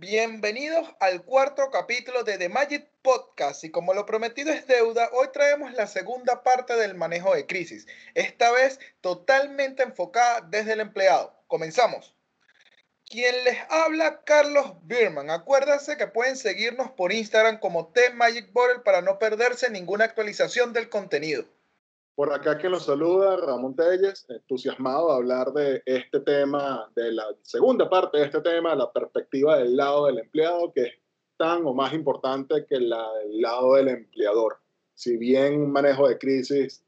Bienvenidos al cuarto capítulo de The Magic Podcast y como lo prometido es deuda, hoy traemos la segunda parte del manejo de crisis, esta vez totalmente enfocada desde el empleado. Comenzamos. Quien les habla, Carlos Birman. Acuérdense que pueden seguirnos por Instagram como The Magic Bottle para no perderse ninguna actualización del contenido. Por acá quien los saluda, Ramón Telles, entusiasmado de hablar de este tema, de la segunda parte de este tema, la perspectiva del lado del empleado, que es tan o más importante que la del lado del empleador. Si bien un manejo de crisis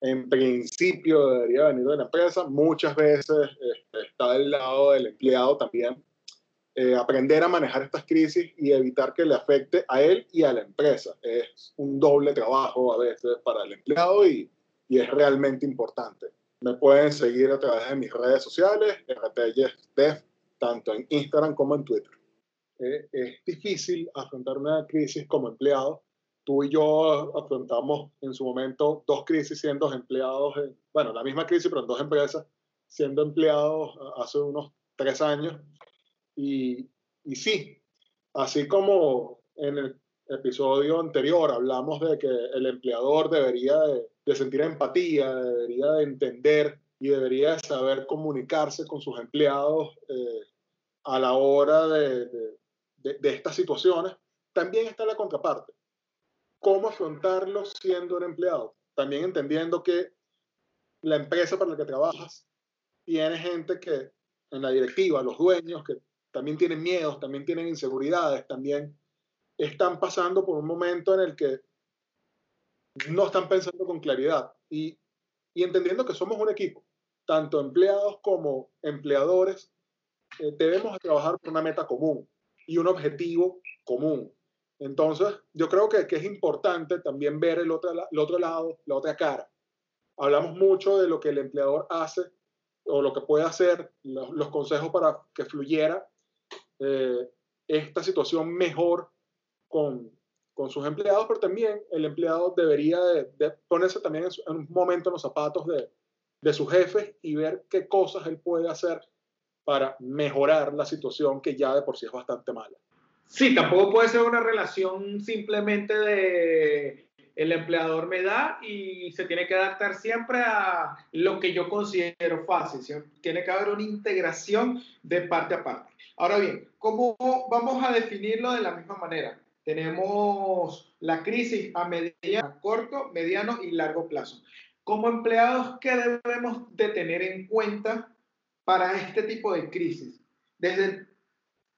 en principio debería venir de la empresa, muchas veces este, está del lado del empleado también. Eh, aprender a manejar estas crisis y evitar que le afecte a él y a la empresa. Es un doble trabajo a veces para el empleado y, y es realmente importante. Me pueden seguir a través de mis redes sociales, RTYesDev, tanto en Instagram como en Twitter. Eh, es difícil afrontar una crisis como empleado. Tú y yo afrontamos en su momento dos crisis siendo empleados, en, bueno, la misma crisis, pero en dos empresas, siendo empleados hace unos tres años. Y, y sí, así como en el episodio anterior hablamos de que el empleador debería de, de sentir empatía, debería de entender y debería de saber comunicarse con sus empleados eh, a la hora de, de, de, estas situaciones, también está la contraparte. ¿Cómo afrontarlo siendo un empleado? También entendiendo que la empresa para la que trabajas tiene gente que en la directiva, los dueños, que también tienen miedos, también tienen inseguridades, también están pasando por un momento en el que no están pensando con claridad y, y entendiendo que somos un equipo, tanto empleados como empleadores, eh, debemos trabajar por una meta común y un objetivo común. Entonces, yo creo que, que es importante también ver el otro, el otro lado, la otra cara. Hablamos mucho de lo que el empleador hace o lo que puede hacer, los, consejos para que fluyera eh, esta situación mejor con, con sus empleados, pero también el empleado debería de, de ponerse también en, un momento en los zapatos de, de sus jefes y ver qué cosas él puede hacer para mejorar la situación que ya de por sí es bastante mala. Sí, tampoco puede ser una relación simplemente de el empleador me da y se tiene que adaptar siempre a lo que yo considero fácil. Tiene que haber una integración de parte a parte. Ahora bien, ¿cómo vamos a definirlo de la misma manera? Tenemos la crisis a, mediano, a corto, mediano y largo plazo. Como empleados, ¿qué debemos de tener en cuenta para este tipo de crisis? Desde,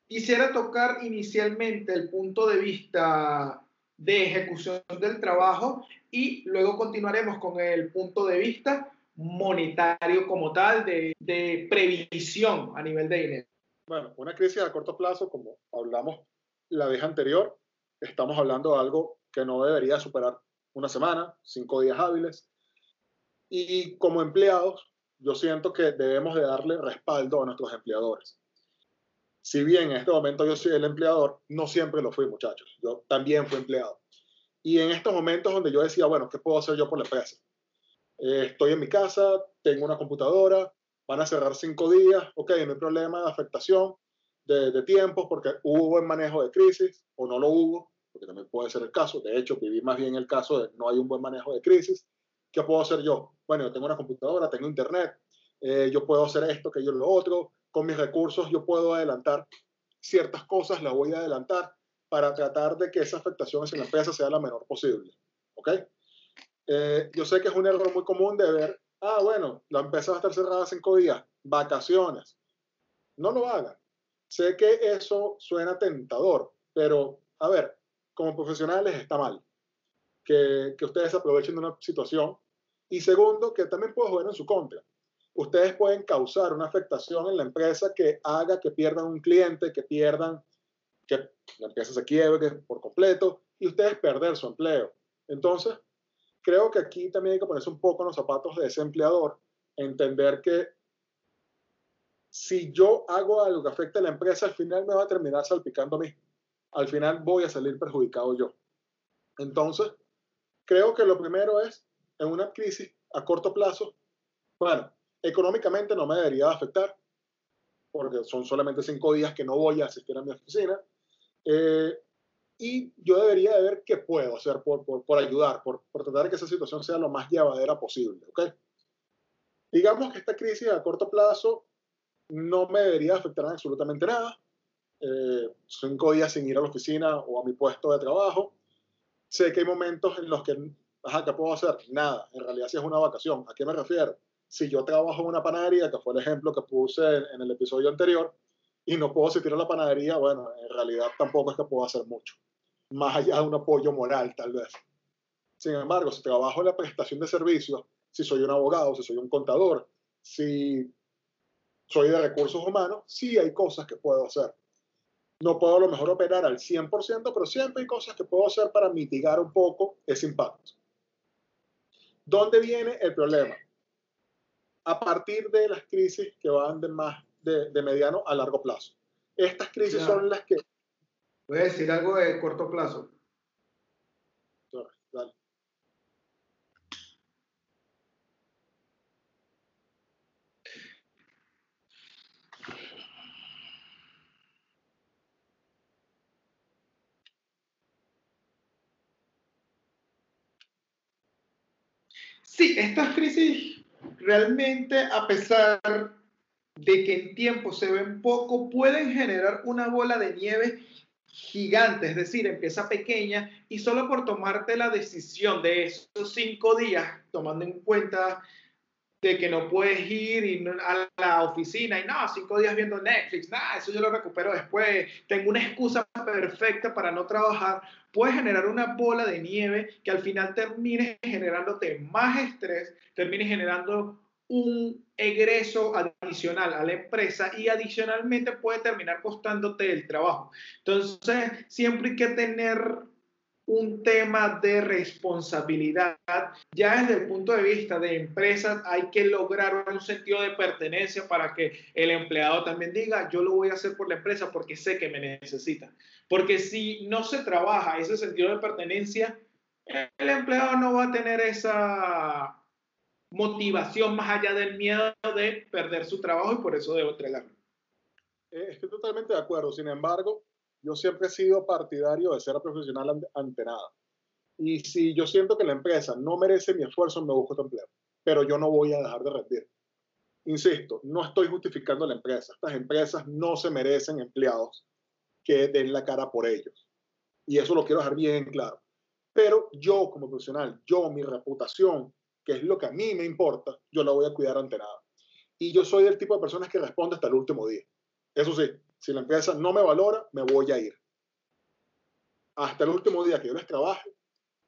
quisiera tocar inicialmente el punto de vista de ejecución del trabajo y luego continuaremos con el punto de vista monetario como tal, de, de previsión a nivel de dinero. Bueno, una crisis a corto plazo, como hablamos la vez anterior, estamos hablando de algo que no debería superar una semana, cinco días hábiles. Y como empleados, yo siento que debemos de darle respaldo a nuestros empleadores. Si bien en este momento yo soy el empleador, no siempre lo fui, muchachos. Yo también fui empleado. Y en estos momentos donde yo decía, bueno, ¿qué puedo hacer yo por la empresa? Eh, estoy en mi casa, tengo una computadora, van a cerrar cinco días, ok, no hay problema de afectación de, de tiempos porque hubo buen manejo de crisis o no lo hubo, porque también puede ser el caso. De hecho, viví más bien el caso de no hay un buen manejo de crisis. ¿Qué puedo hacer yo? Bueno, yo tengo una computadora, tengo internet, eh, yo puedo hacer esto, que yo lo otro. Con mis recursos yo puedo adelantar ciertas cosas, las voy a adelantar para tratar de que esa afectación en la empresa sea la menor posible. ¿Ok? Eh, yo sé que es un error muy común de ver, ah, bueno, la empresa va a estar cerrada cinco días, vacaciones. No lo hagan. Sé que eso suena tentador, pero a ver, como profesionales está mal que, ustedes aprovechen de una situación. Y segundo, que también puede jugar en su contra. Ustedes pueden causar una afectación en la empresa que haga que pierdan un cliente, que pierdan, que la empresa se quiebre por completo y ustedes perder su empleo. Entonces, creo que aquí también hay que ponerse un poco en los zapatos de ese empleador, entender que si yo hago algo que afecte a la empresa, al final me va a terminar salpicando a mí al final voy a salir perjudicado yo. Entonces, creo que lo primero es, en una crisis a corto plazo, bueno, económicamente no me debería afectar. porque son solamente cinco días que no voy a asistir a mi oficina. Eh, y yo debería de ver qué puedo hacer por, por, por ayudar, por, por, tratar que esa situación sea lo más llevadera posible. ¿okay? Digamos que esta crisis a corto plazo no me debería afectar absolutamente nada. Eh, cinco días sin ir a la oficina o a mi puesto de trabajo. Sé que hay momentos en los que, ajá, ¿qué puedo hacer? Nada, en realidad si es una vacación. ¿A qué me refiero? Si yo trabajo en una panadería, que fue el ejemplo que puse en el episodio anterior, y no puedo asistir a la panadería, bueno, en realidad tampoco es que puedo hacer mucho, más allá de un apoyo moral tal vez. Sin embargo, si trabajo en la prestación de servicios, si soy un abogado, si soy un contador, si soy de recursos humanos, sí hay cosas que puedo hacer. No puedo a lo mejor operar al 100%, pero siempre hay cosas que puedo hacer para mitigar un poco ese impacto. ¿Dónde viene el problema? A partir de las crisis que van de más de, de mediano a largo plazo. Estas crisis Ya. son las que... Voy a decir algo de corto plazo. Sí, estas crisis realmente, a pesar de que en tiempo se ven poco, pueden generar una bola de nieve gigante, es decir, empieza pequeña y solo por tomarte la decisión de esos cinco días, tomando en cuenta de que no puedes ir a la oficina y no, cinco días viendo Netflix, nada, eso yo lo recupero después, tengo una excusa perfecta para no trabajar, puede generar una bola de nieve que al final termine generándote más estrés, termine generando un egreso adicional a la empresa y adicionalmente puede terminar costándote el trabajo. Entonces, siempre hay que tener un tema de responsabilidad. Ya desde el punto de vista de empresas hay que lograr un sentido de pertenencia para que el empleado también diga, yo lo voy a hacer por la empresa porque sé que me necesita. Porque si no se trabaja ese sentido de pertenencia, el empleado no va a tener esa motivación más allá del miedo de perder su trabajo y por eso debo entregarlo. Eh, Estoy totalmente de acuerdo. Sin embargo, yo siempre he sido partidario de ser profesional ante, nada. Y si yo siento que la empresa no merece mi esfuerzo, me busco otro empleo. Pero yo no voy a dejar de rendir. Insisto, no estoy justificando a la empresa. Estas empresas no se merecen empleados que den la cara por ellos. Y eso lo quiero dejar bien claro. Pero yo como profesional, yo, mi reputación, que es lo que a mí me importa, yo la voy a cuidar ante nada. Y yo soy del tipo de personas que responde hasta el último día. Eso sí, si la empresa no me valora, me voy a ir. Hasta el último día que yo les trabaje,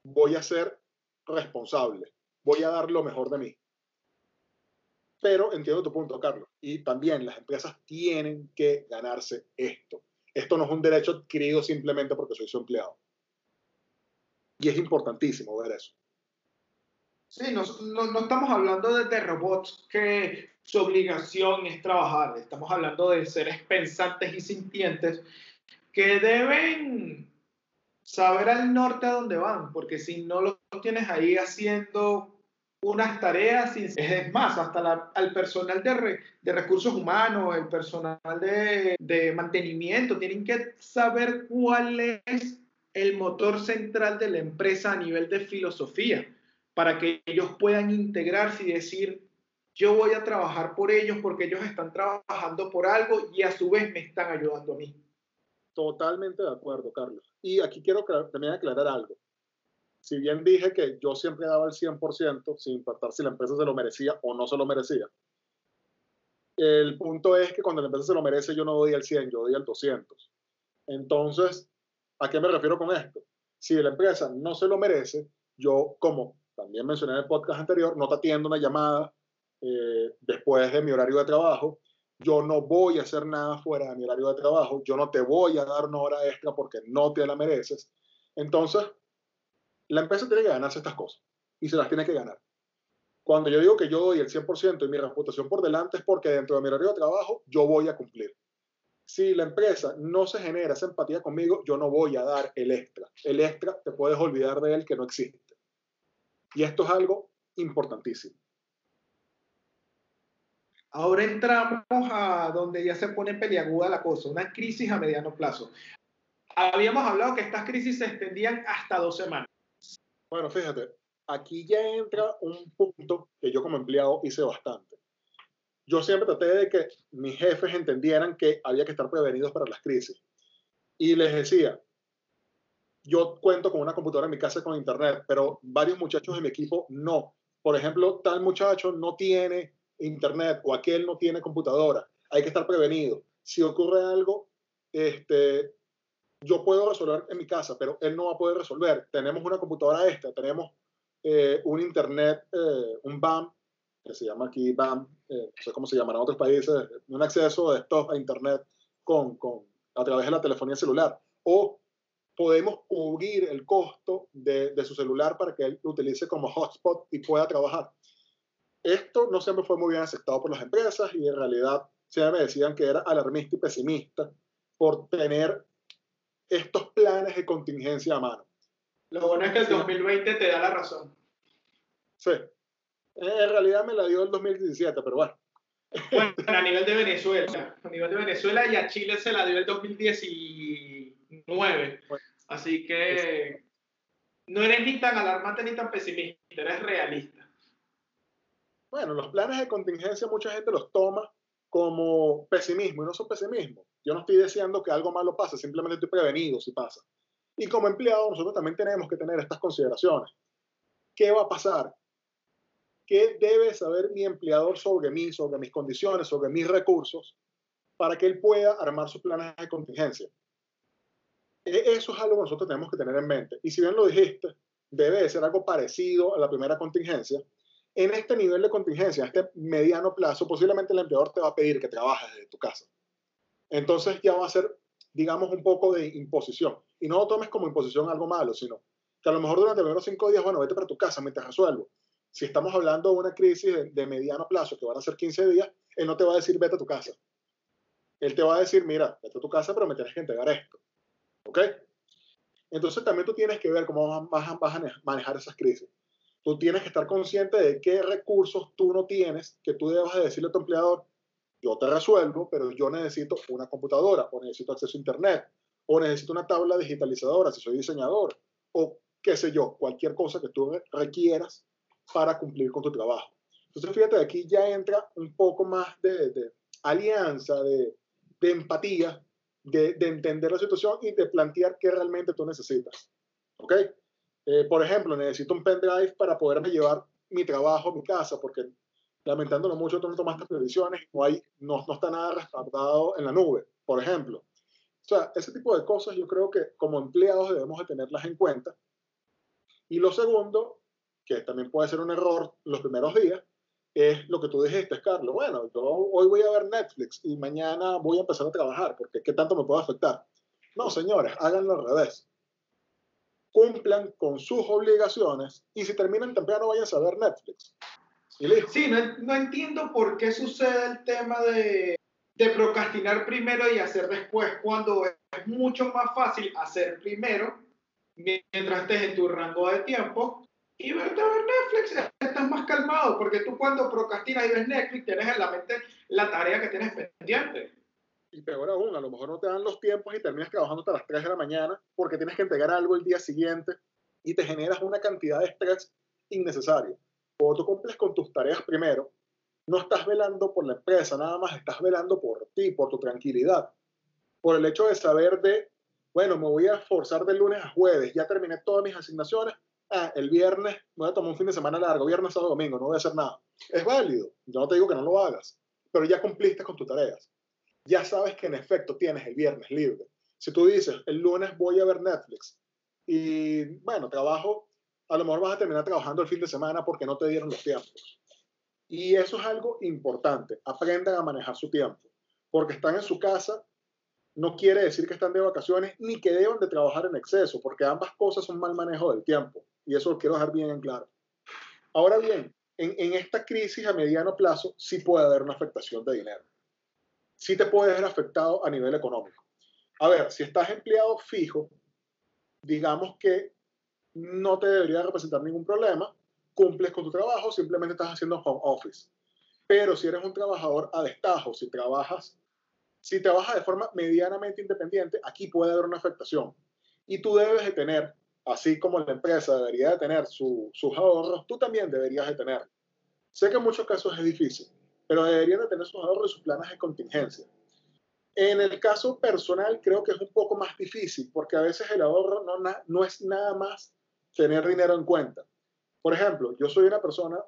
voy a ser responsable. Voy a dar lo mejor de mí. Pero entiendo tu punto, Carlos. Y también las empresas tienen que ganarse esto. Esto no es un derecho adquirido simplemente porque soy su empleado. Y es importantísimo ver eso. Sí, no, no, estamos hablando de, robots que su obligación es trabajar, estamos hablando de seres pensantes y sintientes que deben saber al norte a dónde van, porque si no lo tienes ahí haciendo unas tareas, es más, hasta la, al personal de, recursos humanos, el personal de, de mantenimiento, tienen que saber cuál es el motor central de la empresa a nivel de filosofía para que ellos puedan integrarse y decir, yo voy a trabajar por ellos porque ellos están trabajando por algo y a su vez me están ayudando a mí. Totalmente de acuerdo, Carlos. Y aquí quiero también aclarar algo. Si bien dije que yo siempre daba el 100%, sin importar si la empresa se lo merecía o no se lo merecía, el punto es que cuando la empresa se lo merece, yo no doy el 100, yo doy el 200. Entonces, ¿a qué me refiero con esto? Si la empresa no se lo merece, yo como también mencioné en el podcast anterior, no te atiendo una llamada eh, después de mi horario de trabajo, yo no voy a hacer nada fuera de mi horario de trabajo, yo no te voy a dar una hora extra porque no te la mereces. Entonces, la empresa tiene que ganarse estas cosas y se las tiene que ganar. Cuando yo digo que yo doy el 100% y mi reputación por delante es porque dentro de mi horario de trabajo yo voy a cumplir. Si la empresa no se genera esa empatía conmigo, yo no voy a dar el extra. El extra te puedes olvidar de él que no existe. Y esto es algo importantísimo. Ahora entramos a donde ya se pone peliaguda la cosa, una crisis a mediano plazo. Habíamos hablado que estas crisis se extendían hasta dos semanas. Bueno, fíjate, aquí ya entra un punto que yo como empleado hice bastante. Yo siempre traté de que mis jefes entendieran que había que estar prevenidos para las crisis. Y les decía, yo cuento con una computadora en mi casa con internet, pero varios muchachos de mi equipo no. Por ejemplo, tal muchacho no tiene internet o aquel no tiene computadora. Hay que estar prevenido. Si ocurre algo, este, yo puedo resolver en mi casa, pero él no va a poder resolver. Tenemos una computadora esta, tenemos eh, un internet, eh, un BAM, que se llama aquí BAM, eh, no sé cómo se llamará en otros países, un acceso de stop a internet con, con, a través de la telefonía celular. O podemos cubrir el costo de, de su celular para que él lo utilice como hotspot y pueda trabajar. Esto no siempre fue muy bien aceptado por las empresas y en realidad siempre me decían que era alarmista y pesimista por tener estos planes de contingencia a mano. Lo bueno es que el 2020 te da la razón. Sí. En realidad me la dio el 2017, pero bueno. Bueno, a nivel de Venezuela, a nivel de Venezuela y a Chile se la dio el 2019. Así que no eres ni tan alarmante ni tan pesimista, eres realista. Bueno, los planes de contingencia mucha gente los toma como pesimismo y no son pesimismo. Yo no estoy diciendo que algo malo pase, simplemente estoy prevenido si pasa. Y como empleado nosotros también tenemos que tener estas consideraciones. ¿Qué va a pasar? ¿Qué debe saber mi empleador sobre mí, sobre mis condiciones, sobre mis recursos, para que él pueda armar sus planes de contingencia? E, eso es algo que nosotros tenemos que tener en mente. Y si bien lo dijiste, debe de ser algo parecido a la primera contingencia, en este nivel de contingencia, en este mediano plazo, posiblemente el empleador te va a pedir que trabajes desde tu casa. Entonces ya va a ser, digamos, un poco de imposición. Y no lo tomes como imposición algo malo, sino que a lo mejor durante los primeros cinco días, bueno, vete para tu casa mientras resuelvo. Si estamos hablando de una crisis de, de, mediano plazo, que van a ser 15 días, él no te va a decir vete a tu casa. Él te va a decir, mira, vete a tu casa, pero me tienes que entregar esto. ¿Ok? Entonces también tú tienes que ver cómo vas a manejar esas crisis tú tienes que estar consciente de qué recursos tú no tienes, que tú debas de decirle a tu empleador, yo te resuelvo, pero yo necesito una computadora, o necesito acceso a Internet, o necesito una tabla digitalizadora si soy diseñador, o qué sé yo, cualquier cosa que tú requieras para cumplir con tu trabajo. Entonces, fíjate, aquí ya entra un poco más de, de alianza, de, de empatía, de, de, entender la situación y de plantear qué realmente tú necesitas. ¿Ok? Eh, por ejemplo, necesito un pendrive para poderme llevar mi trabajo a mi casa, porque lamentándolo mucho, tú no tomaste previsiones, no, hay, no, no está nada respaldado en la nube, por ejemplo. O sea, ese tipo de cosas yo creo que como empleados debemos de tenerlas en cuenta. Y lo segundo, que también puede ser un error los primeros días, es lo que tú dijiste, Carlos. Bueno, yo hoy voy a ver Netflix y mañana voy a empezar a trabajar, porque ¿qué tanto me puede afectar? No, señores, háganlo al revés cumplan con sus obligaciones y si terminan temprano vayan a ver Netflix. Sí, no, entiendo por qué sucede el tema de, de, procrastinar primero y hacer después, cuando es mucho más fácil hacer primero, mientras estés en tu rango de tiempo, y verte a ver Netflix, estás más calmado, porque tú cuando procrastinas y ves Netflix tienes en la mente la tarea que tienes pendiente y peor aún, a lo mejor no te dan los tiempos y terminas trabajando hasta las 3 de la mañana porque tienes que entregar algo el día siguiente y te generas una cantidad de estrés innecesario. Cuando tú cumples con tus tareas primero, no estás velando por la empresa, nada más estás velando por ti, por tu tranquilidad, por el hecho de saber de, bueno, me voy a esforzar de lunes a jueves, ya terminé todas mis asignaciones, ah, el viernes voy a tomar un fin de semana largo, viernes, sábado, domingo, no voy a hacer nada. Es válido, yo no te digo que no lo hagas, pero ya cumpliste con tus tareas ya sabes que en efecto tienes el viernes libre. Si tú dices, el lunes voy a ver Netflix y bueno, trabajo, a lo mejor vas a terminar trabajando el fin de semana porque no te dieron los tiempos. Y eso es algo importante, aprendan a manejar su tiempo, porque están en su casa no quiere decir que están de vacaciones ni que deban de trabajar en exceso, porque ambas cosas son mal manejo del tiempo. Y eso lo quiero dejar bien en claro. Ahora bien, en, en esta crisis a mediano plazo sí puede haber una afectación de dinero sí te puede ver afectado a nivel económico. A ver, si estás empleado fijo, digamos que no te debería representar ningún problema, cumples con tu trabajo, simplemente estás haciendo home office. Pero si eres un trabajador a destajo, si trabajas, si trabajas de forma medianamente independiente, aquí puede haber una afectación. Y tú debes de tener, así como la empresa debería de tener sus ahorros, tú también deberías de tener. Sé que en muchos casos es difícil, pero deberían de tener sus ahorros y sus planes de contingencia. En el caso personal creo que es un poco más difícil porque a veces el ahorro no, es nada más tener dinero en cuenta. Por ejemplo, yo soy una persona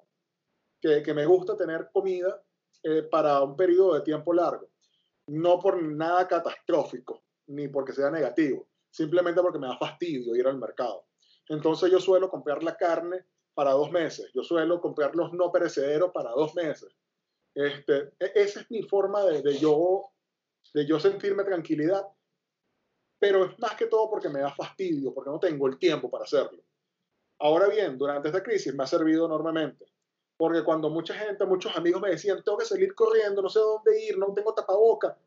que, que me gusta tener comida eh, para un periodo de tiempo largo, no por nada catastrófico ni porque sea negativo, simplemente porque me da fastidio ir al mercado. Entonces yo suelo comprar la carne para dos meses, yo suelo comprar los no perecederos para dos meses. Este, e, esa es mi forma de, yo de yo sentirme tranquilidad, pero es más que todo porque me da fastidio, porque no tengo el tiempo para hacerlo. Ahora bien, durante esta crisis me ha servido enormemente, porque cuando mucha gente, muchos amigos me decían, tengo que salir corriendo, no sé dónde ir, no tengo tapaboca,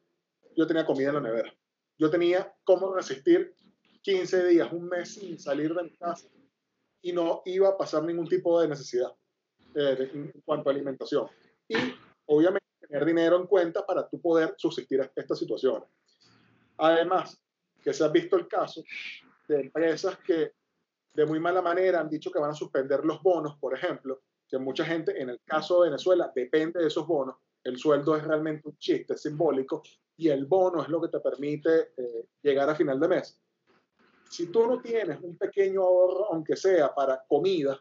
yo tenía comida en la nevera. Yo tenía cómo resistir 15 días, un mes sin salir de mi casa y no iba a pasar ningún tipo de necesidad eh, en cuanto a alimentación. Y obviamente tener dinero en cuenta para tú poder subsistir a estas situaciones. Además, que se ha visto el caso de empresas que de muy mala manera han dicho que van a suspender los bonos, por ejemplo, que mucha gente, en el caso de Venezuela, depende de esos bonos. El sueldo es realmente un chiste simbólico y el bono es lo que te permite eh, llegar a final de mes. Si tú no tienes un pequeño ahorro, aunque sea para comida,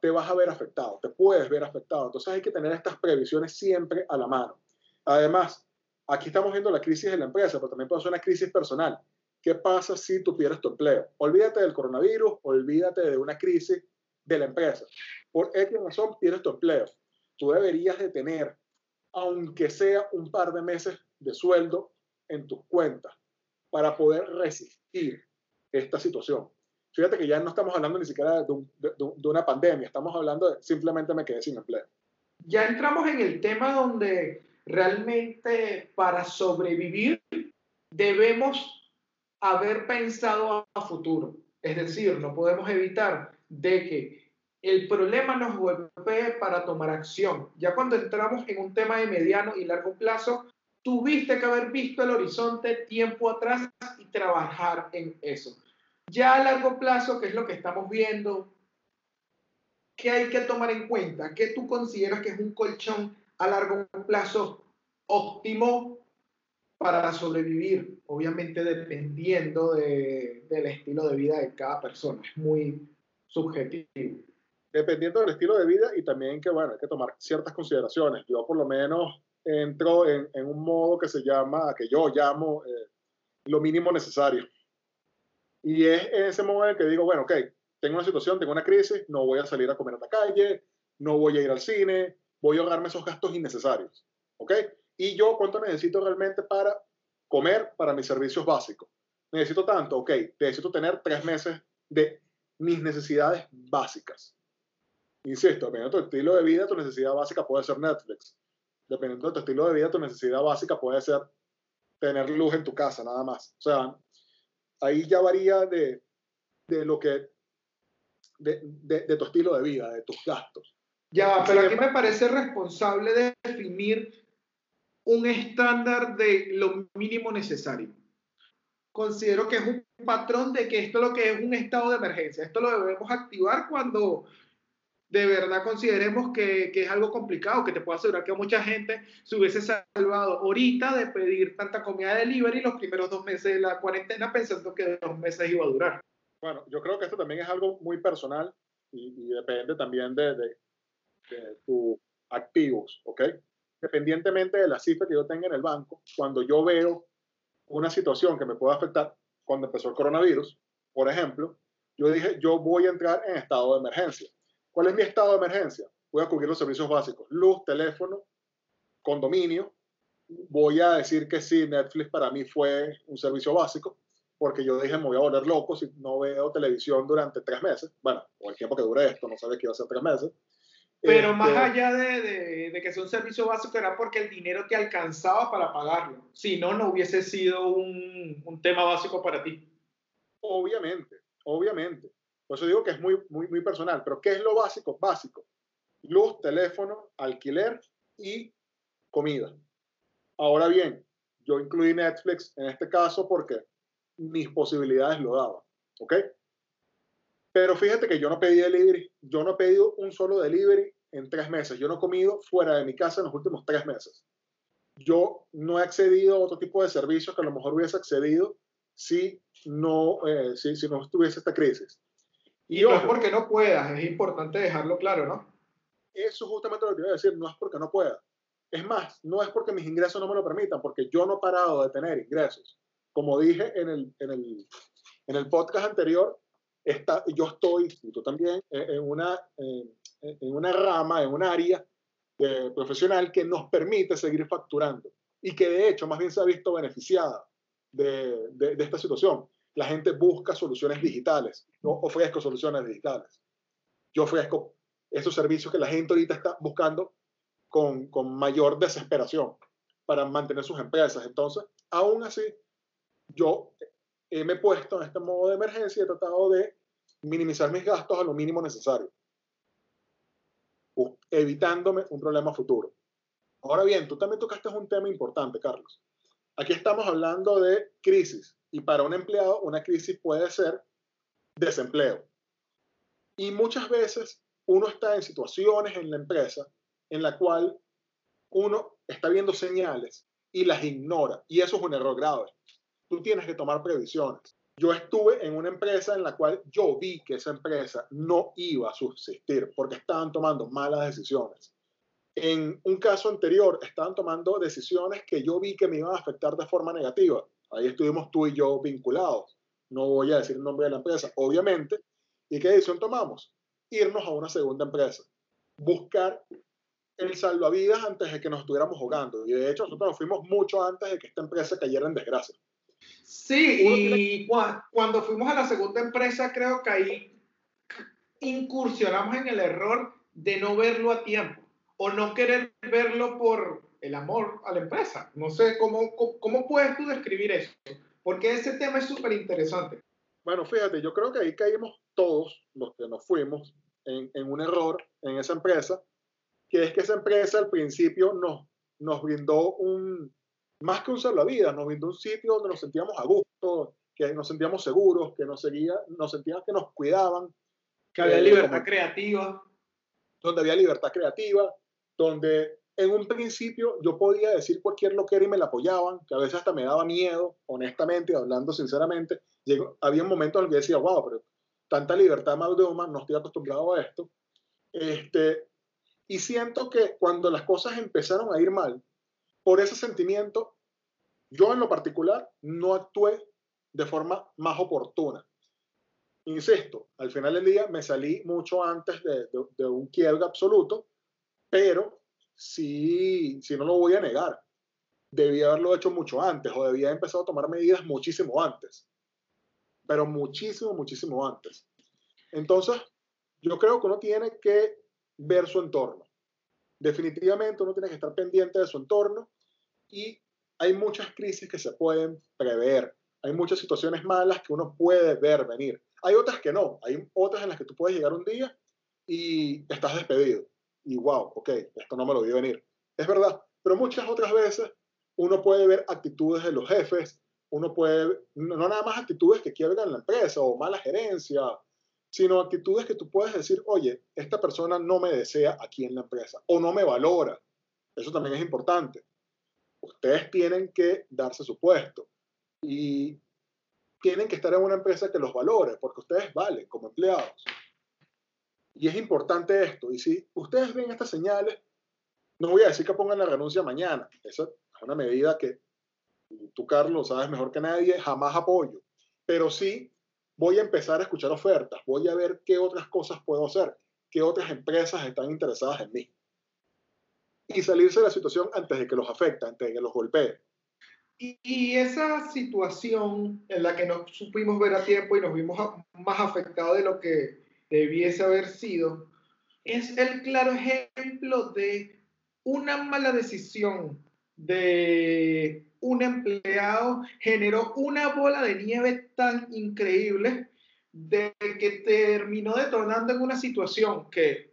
te vas a ver afectado, te puedes ver afectado. Entonces hay que tener estas previsiones siempre a la mano. Además, aquí estamos viendo la crisis de la empresa, pero también puede ser una crisis personal. ¿Qué pasa si tú pierdes tu empleo? Olvídate del coronavirus, olvídate de una crisis de la empresa. Por X razón pierdes tu empleo. Tú deberías de tener, aunque sea un par de meses de sueldo en tus cuentas para poder resistir esta situación. Fíjate que ya no estamos hablando ni siquiera de, una pandemia, estamos hablando de simplemente me quedé sin empleo. Ya entramos en el tema donde realmente para sobrevivir debemos haber pensado a futuro. Es decir, no podemos evitar de que el problema nos golpee para tomar acción. Ya cuando entramos en un tema de mediano y largo plazo, tuviste que haber visto el horizonte tiempo atrás y trabajar en eso. Ya a largo plazo, ¿qué es lo que estamos viendo? ¿Qué hay que tomar en cuenta? ¿Qué tú consideras que es un colchón a largo plazo óptimo para sobrevivir? Obviamente dependiendo de, del estilo de vida de cada persona. Es muy subjetivo. Dependiendo del estilo de vida y también que, bueno, hay que tomar ciertas consideraciones. Yo por lo menos entro en, en un modo que se llama, que yo llamo eh, lo mínimo necesario. Y es en ese momento que digo, bueno, ok, tengo una situación, tengo una crisis, no voy a salir a comer a la calle, no voy a ir al cine, voy a ahorrarme esos gastos innecesarios. ¿Ok? Y yo, ¿cuánto necesito realmente para comer para mis servicios básicos? Necesito tanto, ok, necesito tener tres meses de mis necesidades básicas. Insisto, dependiendo de tu estilo de vida, tu necesidad básica puede ser Netflix. Dependiendo de tu estilo de vida, tu necesidad básica puede ser tener luz en tu casa, nada más. O sea, ahí ya varía de, de lo que, de, de, tu estilo de vida, de tus gastos. Ya, pero aquí me parece responsable definir un estándar de lo mínimo necesario. Considero que es un patrón de que esto es lo que es un estado de emergencia. Esto lo debemos activar cuando de verdad consideremos que, que, es algo complicado, que te puedo asegurar que mucha gente se hubiese salvado ahorita de pedir tanta comida de delivery los primeros dos meses de la cuarentena pensando que dos meses iba a durar. Bueno, yo creo que esto también es algo muy personal y, y depende también de, de, de tus activos, ¿ok? Dependientemente de la cifra que yo tenga en el banco, cuando yo veo una situación que me puede afectar, cuando empezó el coronavirus, por ejemplo, yo dije, yo voy a entrar en estado de emergencia ¿Cuál es mi estado de emergencia? Voy a cubrir los servicios básicos, luz, teléfono, condominio. Voy a decir que sí, Netflix para mí fue un servicio básico, porque yo dije, me voy a volver loco si no veo televisión durante tres meses. Bueno, o el tiempo que dure esto, no sabes que iba a ser tres meses. Pero este, más allá de, de, de, que sea un servicio básico, era porque el dinero te alcanzaba para pagarlo. Si no, no hubiese sido un, un tema básico para ti. Obviamente, obviamente. Por eso digo que es muy, muy, muy personal. Pero ¿qué es lo básico? Básico. Luz, teléfono, alquiler y comida. Ahora bien, yo incluí Netflix en este caso porque mis posibilidades lo daban, ¿ok? Pero fíjate que yo no pedí delivery, yo no he pedido un solo delivery en tres meses. Yo no he comido fuera de mi casa en los últimos tres meses. Yo no he accedido a otro tipo de servicios que a lo mejor hubiese accedido si no, eh, si, si, no estuviese esta crisis. Y, no es porque no puedas, es importante dejarlo claro, ¿no? Eso es justamente lo que iba a decir, no es porque no pueda. Es más, no es porque mis ingresos no me lo permitan, porque yo no he parado de tener ingresos. Como dije en el, en el, en el podcast anterior, está, yo estoy, y tú también, en una, en, en una rama, en un área de, profesional que nos permite seguir facturando y que de hecho más bien se ha visto beneficiada de, de, de esta situación. La gente busca soluciones digitales, no ofrezco soluciones digitales. Yo ofrezco esos servicios que la gente ahorita está buscando con, con mayor desesperación para mantener sus empresas. Entonces, aún así, yo me he puesto en este modo de emergencia y he tratado de minimizar mis gastos a lo mínimo necesario, evitándome un problema futuro. Ahora bien, tú también tocaste un tema importante, Carlos. Aquí estamos hablando de crisis y para un empleado una crisis puede ser desempleo. Y muchas veces uno está en situaciones en la empresa en la cual uno está viendo señales y las ignora. Y eso es un error grave. Tú tienes que tomar previsiones. Yo estuve en una empresa en la cual yo vi que esa empresa no iba a subsistir porque estaban tomando malas decisiones. En un caso anterior estaban tomando decisiones que yo vi que me iban a afectar de forma negativa. Ahí estuvimos tú y yo vinculados. No voy a decir el nombre de la empresa, obviamente. ¿Y qué decisión tomamos? Irnos a una segunda empresa. Buscar el salvavidas antes de que nos estuviéramos jugando. Y de hecho, nosotros nos fuimos mucho antes de que esta empresa cayera en desgracia. Sí, y cuando fuimos a la segunda empresa, creo que ahí incursionamos en el error de no verlo a tiempo o no querer verlo por el amor a la empresa. No sé, ¿cómo, cómo, puedes tú describir eso? Porque ese tema es súper interesante. Bueno, fíjate, yo creo que ahí caímos todos los que nos fuimos en, en un error en esa empresa, que es que esa empresa al principio nos, nos brindó un, más que un salvavidas, nos brindó un sitio donde nos sentíamos a gusto, que nos sentíamos seguros, que nos, seguía, nos sentíamos que nos cuidaban. Que había eh, libertad como, creativa. Donde había libertad creativa, donde en un principio yo podía decir cualquier lo que era y me la apoyaban, que a veces hasta me daba miedo, honestamente, hablando sinceramente. Llegó, había momentos en los que decía, wow, pero tanta libertad más de no estoy acostumbrado a esto. Este, y siento que cuando las cosas empezaron a ir mal, por ese sentimiento, yo en lo particular no actué de forma más oportuna. Insisto, al final del día me salí mucho antes de, de, de un quiebre absoluto, pero sí, sí no lo voy a negar. Debía haberlo hecho mucho antes o debía haber empezado a tomar medidas muchísimo antes. Pero muchísimo, muchísimo antes. Entonces, yo creo que uno tiene que ver su entorno. Definitivamente uno tiene que estar pendiente de su entorno y hay muchas crisis que se pueden prever. Hay muchas situaciones malas que uno puede ver venir. Hay otras que no. Hay otras en las que tú puedes llegar un día y estás despedido. Y wow, ok, esto no me lo vi venir. Es verdad. Pero muchas otras veces uno puede ver actitudes de los jefes, uno puede, no nada más actitudes que quiebran la empresa o mala gerencia sino actitudes que tú puedes decir, oye, esta persona no me desea aquí en la empresa o no me valora. Eso también es importante. Ustedes tienen que darse su puesto y tienen que estar en una empresa que los valore, porque ustedes valen como empleados. Y es importante esto. Y si ustedes ven estas señales, no voy a decir que pongan la renuncia mañana. Esa es una medida que tú, Carlos, sabes mejor que nadie, jamás apoyo. Pero sí voy a empezar a escuchar ofertas, voy a ver qué otras cosas puedo hacer, qué otras empresas están interesadas en mí. Y salirse de la situación antes de que los afecte, antes de que los golpee. Y, esa situación en la que nos supimos ver a tiempo y nos vimos más afectados de lo que debiese haber sido, es el claro ejemplo de una mala decisión de un empleado generó una bola de nieve tan increíble de que terminó detonando en una situación que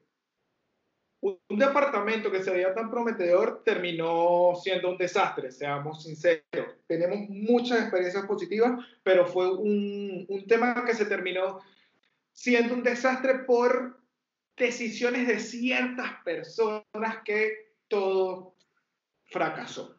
un departamento que se veía tan prometedor terminó siendo un desastre, seamos sinceros. Tenemos muchas experiencias positivas, pero fue un, un tema que se terminó siendo un desastre por decisiones de ciertas personas que todo fracasó.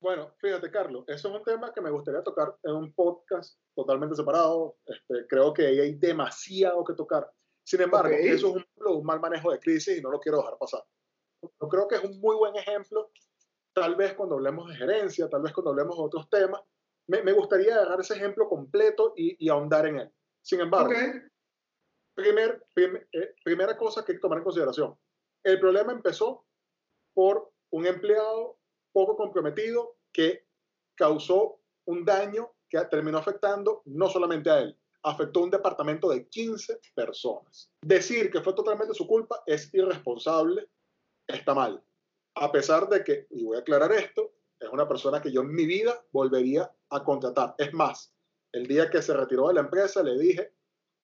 Bueno, fíjate, Carlos, eso es un tema que me gustaría tocar en un podcast totalmente separado. Este, creo que ahí hay demasiado que tocar. Sin embargo, eso es un, un, mal manejo de crisis y no lo quiero dejar pasar. Yo creo que es un muy buen ejemplo, tal vez cuando hablemos de gerencia, tal vez cuando hablemos de otros temas, me, me gustaría agarrar ese ejemplo completo y, y, ahondar en él. Sin embargo, primer, eh, primera cosa que hay que tomar en consideración, el problema empezó por un empleado poco comprometido que causó un daño que terminó afectando no solamente a él, afectó a un departamento de 15 personas. Decir que fue totalmente su culpa es irresponsable, está mal. A pesar de que, y voy a aclarar esto, es una persona que yo en mi vida volvería a contratar. Es más, el día que se retiró de la empresa le dije,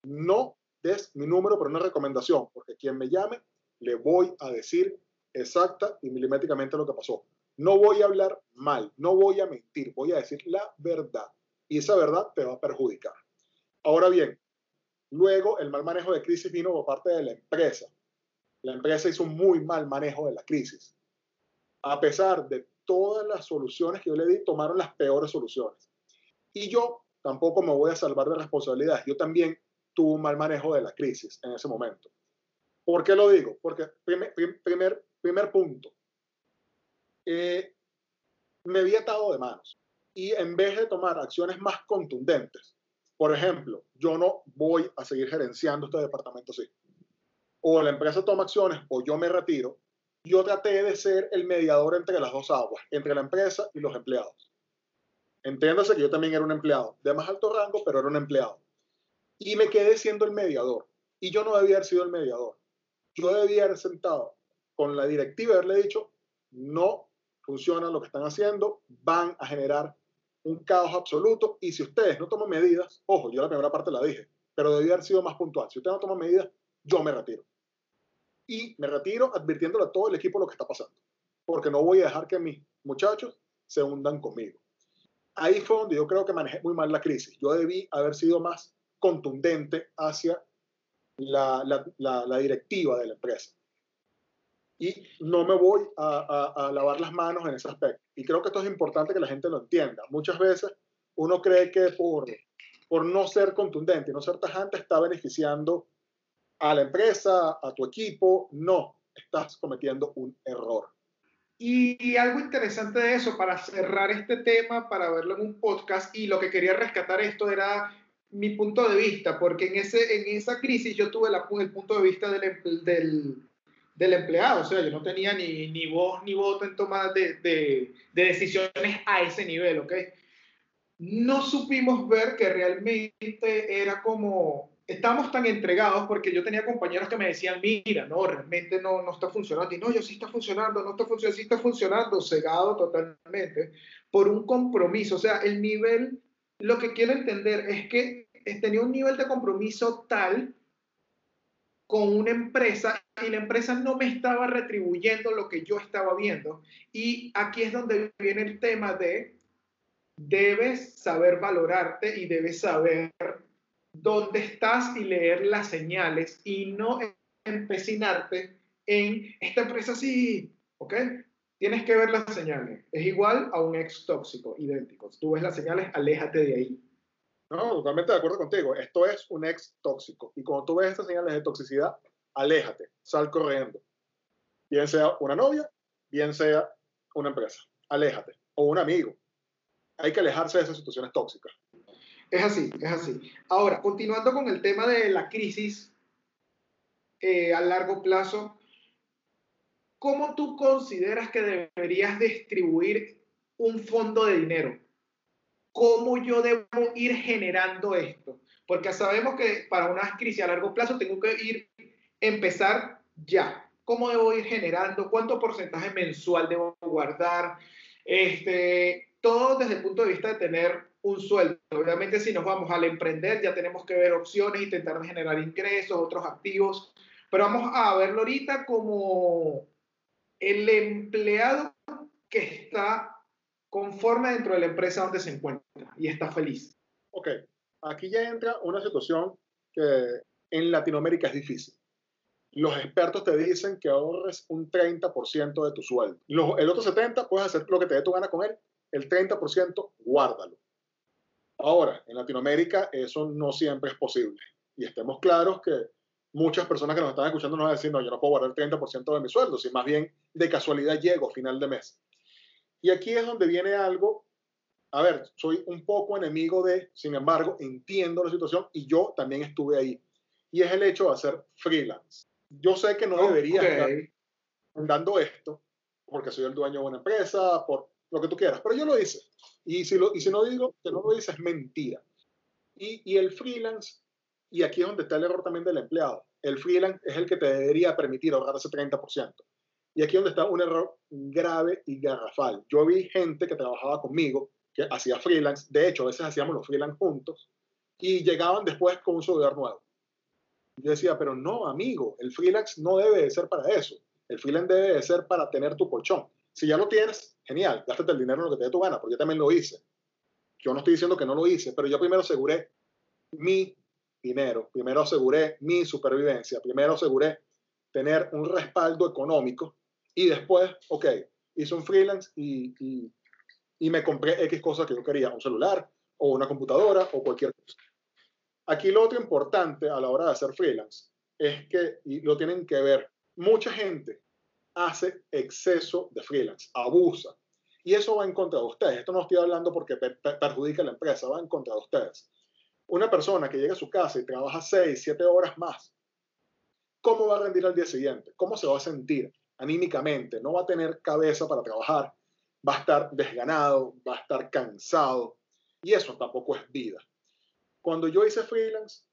no des mi número por una recomendación, porque quien me llame le voy a decir exacta y milimétricamente lo que pasó. No voy a hablar mal, no voy a mentir, voy a decir la verdad. Y esa verdad te va a perjudicar. Ahora bien, luego el mal manejo de crisis vino por parte de la empresa. La empresa hizo un muy mal manejo de la crisis. A pesar de todas las soluciones que yo le di, tomaron las peores soluciones. Y yo tampoco me voy a salvar de responsabilidad. Yo también tuve un mal manejo de la crisis en ese momento. ¿Por qué lo digo? Porque primer, primer, primer punto, eh, me había atado de manos. Y en vez de tomar acciones más contundentes, por ejemplo, yo no voy a seguir gerenciando este departamento así. O la empresa toma acciones o yo me retiro. Yo traté de ser el mediador entre las dos aguas, entre la empresa y los empleados. Entiéndase que yo también era un empleado, de más alto rango, pero era un empleado. Y me quedé siendo el mediador. Y yo no debía haber sido el mediador. Yo debía haber sentado con la directiva y haberle dicho, no funciona lo que están haciendo, van a generar un caos absoluto y si ustedes no toman medidas, ojo, yo la primera parte la dije, pero debía haber sido más puntual. Si ustedes no toman medidas, yo me retiro. Y me retiro advirtiéndole a todo el equipo lo que está pasando, porque no voy a dejar que mis muchachos se hundan conmigo. Ahí fue donde yo creo que manejé muy mal la crisis. Yo debí haber sido más contundente hacia la, directiva de la empresa. Y no me voy a, lavar las manos en ese aspecto y creo que esto es importante que la gente lo entienda. Muchas veces uno cree que por, por no ser contundente no ser tajante está beneficiando a la empresa, a tu equipo. No, estás cometiendo un error. Y, algo interesante de eso, para cerrar este tema, para verlo en un podcast, y lo que quería rescatar esto era mi punto de vista, porque en, ese, en esa crisis yo tuve la, el punto de vista del, del, del empleado. O sea, yo no tenía ni, ni voz ni voto en tomar de, de, de, decisiones a ese nivel, ¿ok? No supimos ver que realmente era como, estamos tan entregados porque yo tenía compañeros que me decían, mira, no, realmente no, no está funcionando. Y no, yo sí está funcionando, no está funcionando, sí está funcionando, cegado totalmente por un compromiso. O sea, el nivel, lo que quiero entender es que tenía un nivel de compromiso tal con una empresa y la empresa no me estaba retribuyendo lo que yo estaba viendo. Y aquí es donde viene el tema de debes saber valorarte y debes saber dónde estás y leer las señales y no empecinarte en esta empresa sí, ¿ok? Tienes que ver las señales. Es igual a un ex tóxico, idéntico. Si tú ves las señales, aléjate de ahí. No, totalmente de acuerdo contigo. Esto es un ex tóxico. Y cuando tú ves estas señales de toxicidad, aléjate, sal corriendo. Bien sea una novia, bien sea una empresa. Aléjate. O un amigo. Hay que alejarse de esas situaciones tóxicas. Es así, es así. Ahora, continuando con el tema de la crisis eh, a largo plazo, ¿cómo tú consideras que deberías distribuir un fondo de dinero? ¿Cómo yo debo ir generando esto? Porque sabemos que para una crisis a largo plazo tengo que ir empezar ya. ¿Cómo debo ir generando? ¿Cuánto porcentaje mensual debo guardar? Este, todo desde el punto de vista de tener un sueldo. Obviamente si nos vamos al emprender ya tenemos que ver opciones, intentar generar ingresos, otros activos, pero vamos a verlo ahorita como el empleado que está conforme dentro de la empresa donde se encuentra y está feliz. Ok, aquí ya entra una situación que en Latinoamérica es difícil. Los expertos te dicen que ahorres un 30% de tu sueldo. el otro 70% puedes hacer lo que te dé tu gana con él. El 30% guárdalo. Ahora, en Latinoamérica eso no siempre es posible. Y estemos claros que muchas personas que nos están escuchando nos van a decir, no, yo no puedo guardar el 30% de mi sueldo, si más bien de casualidad llego a final de mes. Y aquí es donde viene algo, a ver, soy un poco enemigo de, sin embargo, entiendo la situación y yo también estuve ahí. Y es el hecho de hacer freelance. Yo sé que no debería estar dando esto, porque soy el dueño de una empresa, por lo que tú quieras, pero yo lo hice. Y si, no digo que no lo hice, es mentira. Y, y el freelance, y aquí es donde está el error también del empleado, el freelance es el que te debería permitir ahorrar ese 30%. Y aquí es donde está un error grave y garrafal. Yo vi gente que trabajaba conmigo, que hacía freelance, de hecho a veces hacíamos los freelance juntos, y llegaban después con un software nuevo. Yo decía, pero no, amigo, el freelance no debe de ser para eso. El freelance debe de ser para tener tu colchón. Si ya lo tienes, genial, gástate el dinero en lo que te dé tu gana, porque yo también lo hice. Yo no estoy diciendo que no lo hice, pero yo primero aseguré mi dinero, primero aseguré mi supervivencia, primero aseguré tener un respaldo económico y después, ok, hice un freelance y, y, y me compré X cosas que yo quería, un celular o una computadora o cualquier cosa. Aquí lo otro importante a la hora de hacer freelance es que, y lo tienen que ver, mucha gente hace exceso de freelance, abusa. Y eso va en contra de ustedes. Esto no estoy hablando porque perjudica a la empresa, va en contra de ustedes. Una persona que llega a su casa y trabaja 6, 7 horas más, ¿cómo va a rendir al día siguiente? ¿Cómo se va a sentir anímicamente? No va a tener cabeza para trabajar, va a estar desganado, va a estar cansado. Y eso tampoco es vida. Cuando yo hice freelance,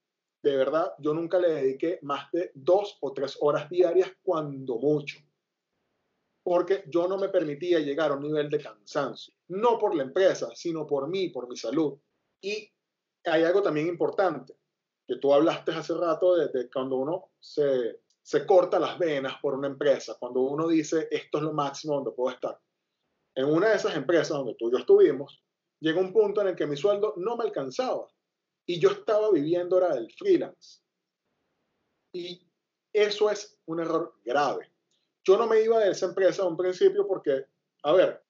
de verdad, yo nunca le dediqué más de dos o tres horas diarias, cuando mucho. Porque yo no me permitía llegar a un nivel de cansancio. No por la empresa, sino por mí, por mi salud. Y hay algo también importante, que tú hablaste hace rato de, cuando uno se, se corta las venas por una empresa, cuando uno dice, esto es lo máximo donde puedo estar. En una de esas empresas donde tú y yo estuvimos, llegó un punto en el que mi sueldo no me alcanzaba y yo estaba viviendo era del freelance. Y eso es un error grave. Yo no me iba de esa empresa a un principio porque, a ver,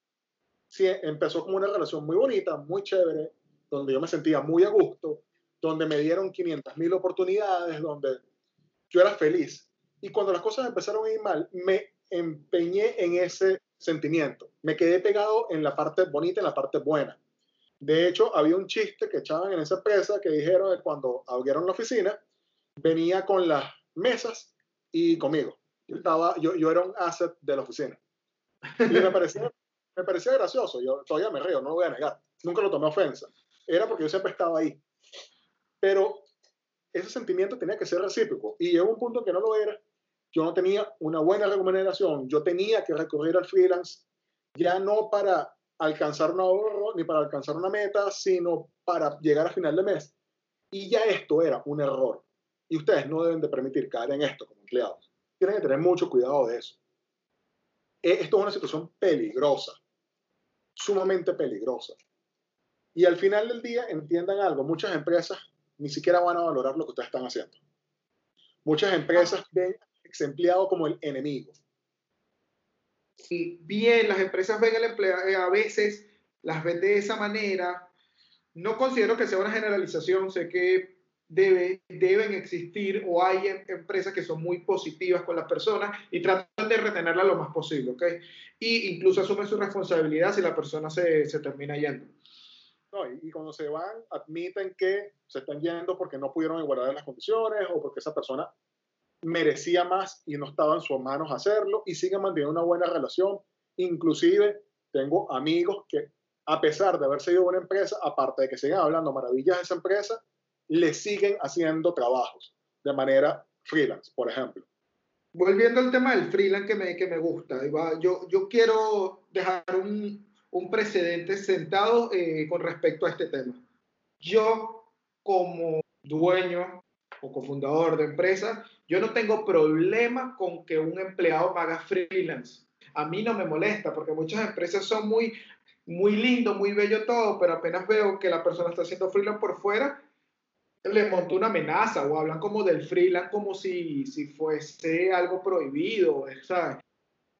sí, empezó como una relación muy bonita, muy chévere, donde yo me sentía muy a gusto, donde me dieron 500 mil oportunidades, donde yo era feliz. Y cuando las cosas empezaron a ir mal, me empeñé en ese sentimiento. Me quedé pegado en la parte bonita, en la parte buena. De hecho, había un chiste que echaban en esa empresa que dijeron que cuando abrieron la oficina, venía con las mesas y conmigo. Yo, estaba, yo, yo era un asset de la oficina. Y me parecía, me parecía gracioso. Yo todavía me río, no lo voy a negar. Nunca lo tomé ofensa. Era porque yo siempre estaba ahí. Pero ese sentimiento tenía que ser recíproco. Y llegó un punto que no lo era. Yo no tenía una buena remuneración. Yo tenía que recurrir al freelance ya no para alcanzar un ahorro ni para alcanzar una meta, sino para llegar a final de mes. Y ya esto era un error. Y ustedes no deben de permitir caer en esto como empleados. Tienen que tener mucho cuidado de eso. E, esto es una situación peligrosa, sumamente peligrosa. Y al final del día, entiendan algo, muchas empresas ni siquiera van a valorar lo que ustedes están haciendo. Muchas empresas ven ex empleado como el enemigo y bien, las empresas ven al empleado, eh, a veces las ven de esa manera. No considero que sea una generalización, sé que debe, deben existir o hay em, empresas que son muy positivas con las personas y tratan de retenerla lo más posible, ¿ok? Y incluso asumen su responsabilidad si la persona se, se termina yendo. No, y, cuando se van, admiten que se están yendo porque no pudieron igualar las condiciones o porque esa persona merecía más y no estaba en sus manos hacerlo y siguen manteniendo una buena relación. Inclusive tengo amigos que a pesar de haber sido una empresa, aparte de que siguen hablando maravillas de esa empresa, le siguen haciendo trabajos de manera freelance, por ejemplo. Volviendo al tema del freelance que me, que me gusta, yo, yo quiero dejar un, un precedente sentado eh, con respecto a este tema. Yo, como dueño o cofundador de empresa, yo no tengo problema con que un empleado haga freelance. A mí no me molesta porque muchas empresas son muy, muy lindo, muy bello todo, pero apenas veo que la persona está haciendo freelance por fuera, le monto una amenaza o hablan como del freelance como si, si fuese algo prohibido, ¿sabes?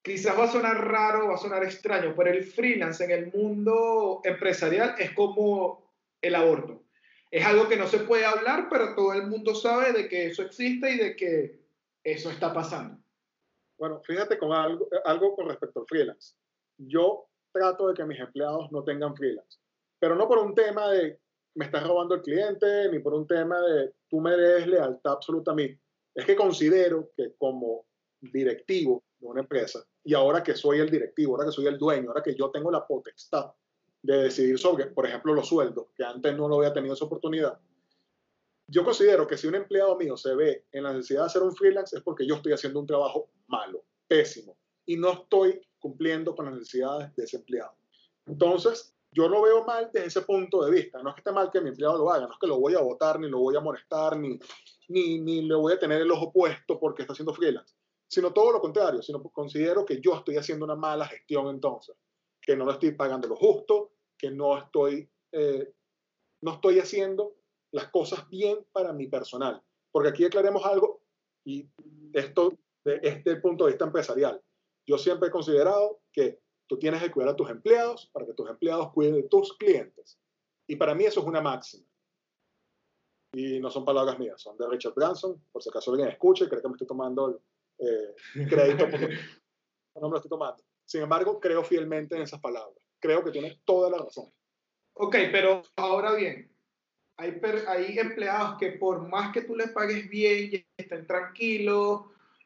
Quizás va a sonar raro, va a sonar extraño, pero el freelance en el mundo empresarial es como el aborto. Es algo que no se puede hablar, pero todo el mundo sabe de que eso existe y de que eso está pasando. Bueno, fíjate con algo, algo con respecto al freelance. Yo trato de que mis empleados no tengan freelance, pero no por un tema de me estás robando el cliente, ni por un tema de tú me des lealtad absoluta a mí. Es que considero que como directivo de una empresa, y ahora que soy el directivo, ahora que soy el dueño, ahora que yo tengo la potestad de decidir sobre, por ejemplo, los sueldos, que antes no lo había tenido esa oportunidad, yo considero que si un empleado mío se ve en la necesidad de hacer un freelance es porque yo estoy haciendo un trabajo malo, pésimo, y no estoy cumpliendo con las necesidades de ese empleado. Entonces, yo lo veo mal desde ese punto de vista. No es que esté mal que mi empleado lo haga, no es que lo voy a votar, ni lo voy a molestar, ni, ni, ni le voy a tener el ojo puesto porque está haciendo freelance, sino todo lo contrario, sino considero que yo estoy haciendo una mala gestión entonces, que no lo estoy pagando lo justo, que no estoy, eh, no estoy haciendo las cosas bien para mi personal. Porque aquí aclaremos algo, y esto desde este punto de vista empresarial. Yo siempre he considerado que Tú tienes que cuidar a tus empleados para que tus empleados cuiden de tus clientes. Y para mí eso es una máxima. Y no son palabras mías, son de Richard Branson. Por si acaso alguien escuche, cree que me estoy tomando eh, crédito. no me lo estoy tomando. Sin embargo, creo fielmente en esas palabras. Creo que tiene toda la razón. Ok, pero ahora bien, hay, hay empleados que por más que tú les pagues bien, estén tranquilos,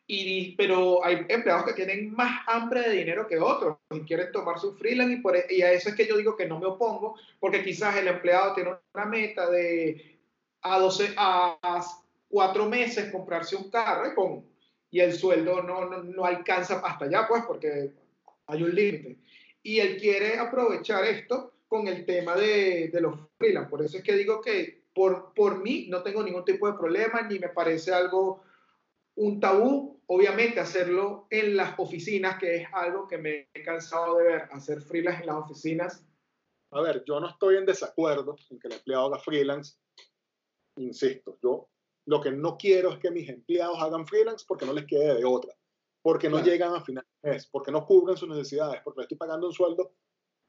y, pero hay empleados que tienen más hambre de dinero que otros y quieren tomar su freelance y, por, e, y a eso es que yo digo que no me opongo, porque quizás el empleado tiene una meta de a 12, a 4 meses comprarse un carro y, con, y el sueldo no, no, no alcanza hasta allá, pues, porque hay un límite. Y él quiere aprovechar esto con el tema de, de los freelance. Por eso es que digo que por, por mí no tengo ningún tipo de problema, ni me parece algo un tabú, obviamente hacerlo en las oficinas, que es algo que me he cansado de ver, hacer freelance en las oficinas. A ver, yo no estoy en desacuerdo en que el empleado haga freelance. Insisto, yo lo que no quiero es que mis empleados hagan freelance porque no les quede de otra, porque no llegan a final de mes, porque no cubren sus necesidades, porque les estoy pagando un sueldo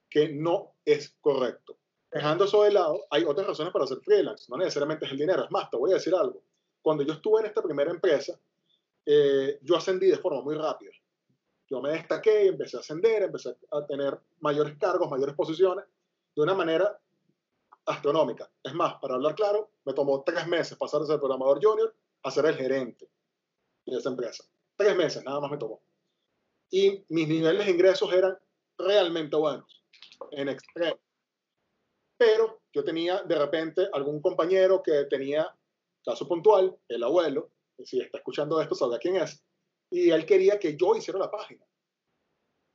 que no es correcto. Dejando eso de lado, hay otras razones para hacer freelance, no necesariamente es el dinero. Es más, te voy a decir algo. Cuando yo estuve en esta primera empresa, eh, yo ascendí de forma muy rápida. Yo me destaqué, empecé a ascender, empecé a tener mayores cargos, mayores posiciones, de una manera astronómica. Es más, para hablar claro, me tomó tres meses pasar de ser programador junior a ser el gerente de esa empresa. Tres meses, nada más me tomó. Y mis niveles de ingresos eran realmente buenos, en extremo. Pero yo tenía de repente algún compañero que tenía, caso puntual, el abuelo, si está escuchando esto, sabrá quién es. Y él quería que yo hiciera la página,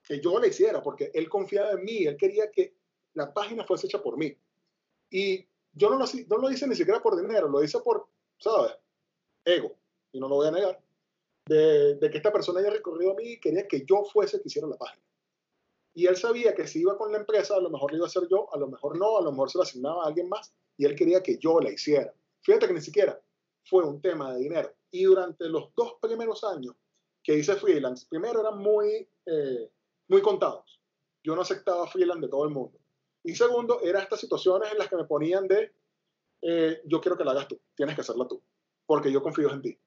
que yo la hiciera, porque él confiaba en mí, él quería que la página fuese hecha por mí. Y yo no lo, no lo hice ni siquiera por dinero, lo hice por, ¿sabes? Ego, y no lo voy a negar, de, de que esta persona haya recorrido a mí y quería que yo fuese que hiciera la página. Y él sabía que si iba con la empresa, a lo mejor lo iba a hacer yo, a lo mejor no, a lo mejor se la asignaba a alguien más, y él quería que yo la hiciera. Fíjate que ni siquiera fue un tema de dinero. Y durante los dos primeros años que hice freelance, primero eran muy, eh, muy contados. Yo no aceptaba freelance de todo el mundo. Y segundo, eran estas situaciones en las que me ponían de, eh, yo quiero que la hagas tú, tienes que hacerla tú, porque yo confío en ti.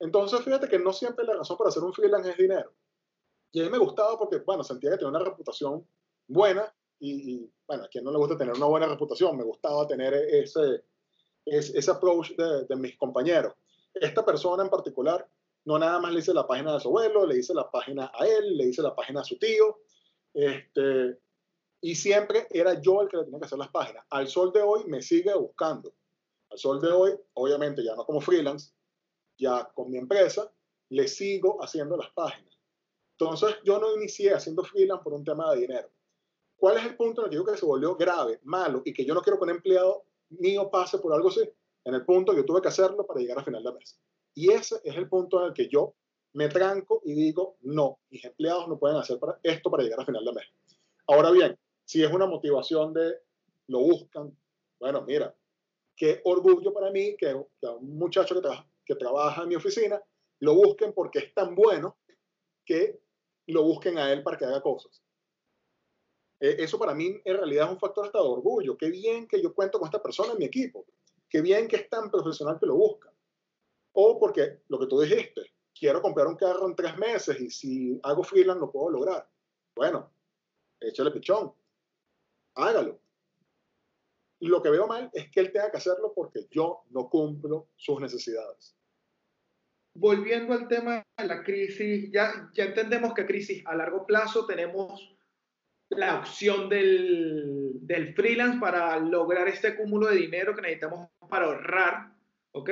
Entonces, fíjate que no siempre la razón para hacer un freelance es dinero. Y a mí me gustaba porque, bueno, sentía que tenía una reputación buena y, bueno, a quien no le gusta tener una buena reputación, me gustaba tener ese, ese, ese approach de, de mis compañeros esta persona en particular no nada más le hice la página de su abuelo, le hice la página a él, le hice la página a su tío, este, y siempre era yo el que le tenía que hacer las páginas. Al sol de hoy me sigue buscando. Al sol de hoy, obviamente ya no como freelance, ya con mi empresa, le sigo haciendo las páginas. Entonces yo no inicié haciendo freelance por un tema de dinero. ¿Cuál es el punto en el que digo que se volvió grave, malo y que yo no quiero que un empleado mío pase por algo así? En el punto que tuve que hacerlo para llegar a final de mes. Y ese es el punto en el que yo me tranco y digo, no, mis empleados no pueden hacer para esto para llegar a final de mes. Ahora bien, si es una motivación de lo buscan, bueno, mira, qué orgullo para mí que, un muchacho que, que trabaja en mi oficina lo busquen porque es tan bueno que lo busquen a él para que haga cosas. E, eso para mí en realidad es un factor hasta de orgullo. Qué bien que yo cuento con esta persona en mi equipo. Qué bien que es tan profesional que lo busca. O porque lo que tú dijiste, quiero comprar un carro en tres meses y si hago freelance lo puedo lograr. Bueno, échale pichón. Hágalo. Lo que veo mal es que él tenga que hacerlo porque yo no cumplo sus necesidades. Volviendo al tema de la crisis, ya, ya entendemos que crisis a largo plazo tenemos la opción del, del, freelance para lograr este cúmulo de dinero que necesitamos para ahorrar, ¿ok?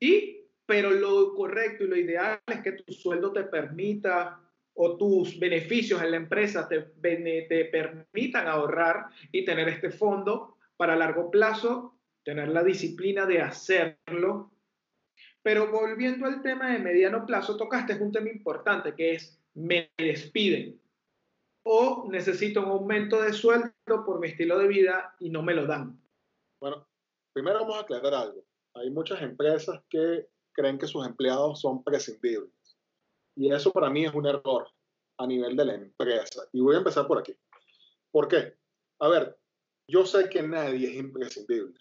Y, pero lo correcto y lo ideal es que tu sueldo te permita o tus beneficios en la empresa te, te permitan ahorrar y tener este fondo para largo plazo, tener la disciplina de hacerlo. Pero volviendo al tema de mediano plazo, tocaste un tema importante que es me despiden o necesito un aumento de sueldo por mi estilo de vida y no me lo dan. Bueno, primero vamos a aclarar algo. Hay muchas empresas que creen que sus empleados son prescindibles. Y eso para mí es un error a nivel de la empresa. Y voy a empezar por aquí. ¿Por qué? A ver, yo sé que nadie es imprescindible,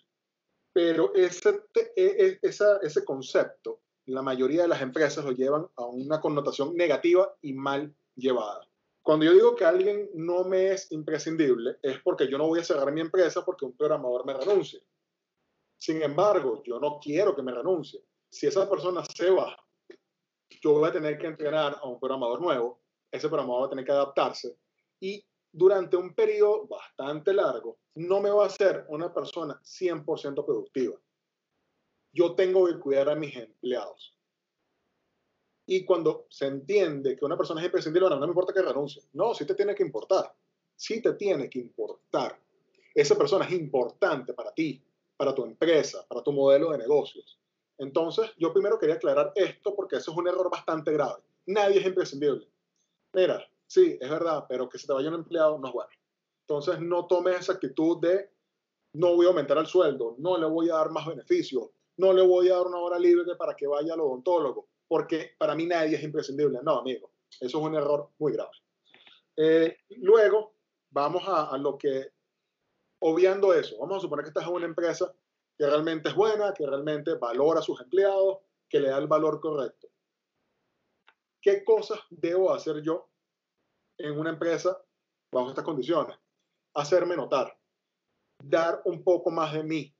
pero ese, e, e, ese concepto, la mayoría de las empresas lo llevan a una connotación negativa y mal llevada. Cuando yo digo que alguien no me es imprescindible, es porque yo no voy a cerrar mi empresa porque un programador me renuncie. Sin embargo, yo no quiero que me renuncie. Si esa persona se va, yo voy a tener que entrenar a un programador nuevo, ese programador va a tener que adaptarse y durante un periodo bastante largo no me va a ser una persona 100% productiva. Yo tengo que cuidar a mis empleados. Y cuando se entiende que una persona es imprescindible, no, me importa que renuncie. No, sí te tiene que importar. Sí te tiene que importar. Esa persona es importante para ti, para tu empresa, para tu modelo de negocios. Entonces, yo primero quería aclarar esto porque eso es un error bastante grave. Nadie es imprescindible. Mira, sí, es verdad, pero que se te vaya un empleado no es bueno. Entonces, no tomes esa actitud de no voy a aumentar el sueldo, no le voy a dar más beneficios, no le voy a dar una hora libre para que vaya al odontólogo porque para mí nadie es imprescindible. No, amigo, eso es un error muy grave. Eh, luego, vamos a, a, lo que, obviando eso, vamos a suponer que estás en una empresa que realmente es buena, que realmente valora a sus empleados, que le da el valor correcto. ¿Qué cosas debo hacer yo en una empresa bajo estas condiciones? Hacerme notar, dar un poco más de mí,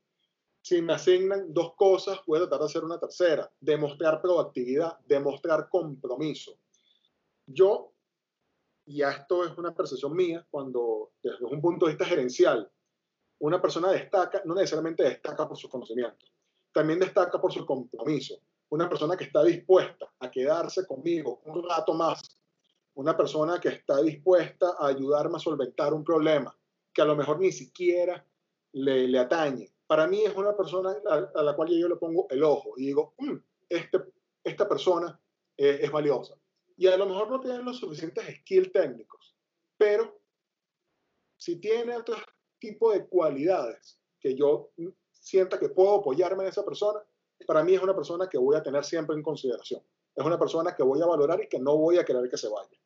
si me asignan dos cosas, voy a tratar de hacer una tercera, demostrar proactividad, demostrar compromiso. Yo, y esto es una percepción mía, cuando desde un punto de vista gerencial, una persona destaca, no necesariamente destaca por sus conocimientos, también destaca por su compromiso. Una persona que está dispuesta a quedarse conmigo un rato más, una persona que está dispuesta a ayudarme a solventar un problema que a lo mejor ni siquiera le, le atañe, para mí es una persona a, la cual yo le pongo el ojo y digo, mm, este, esta persona eh, es valiosa. Y a lo mejor no tiene los suficientes skills técnicos, pero si tiene otro tipo de cualidades que yo sienta que puedo apoyarme en esa persona, para mí es una persona que voy a tener siempre en consideración. Es una persona que voy a valorar y que no voy a querer que se vaya.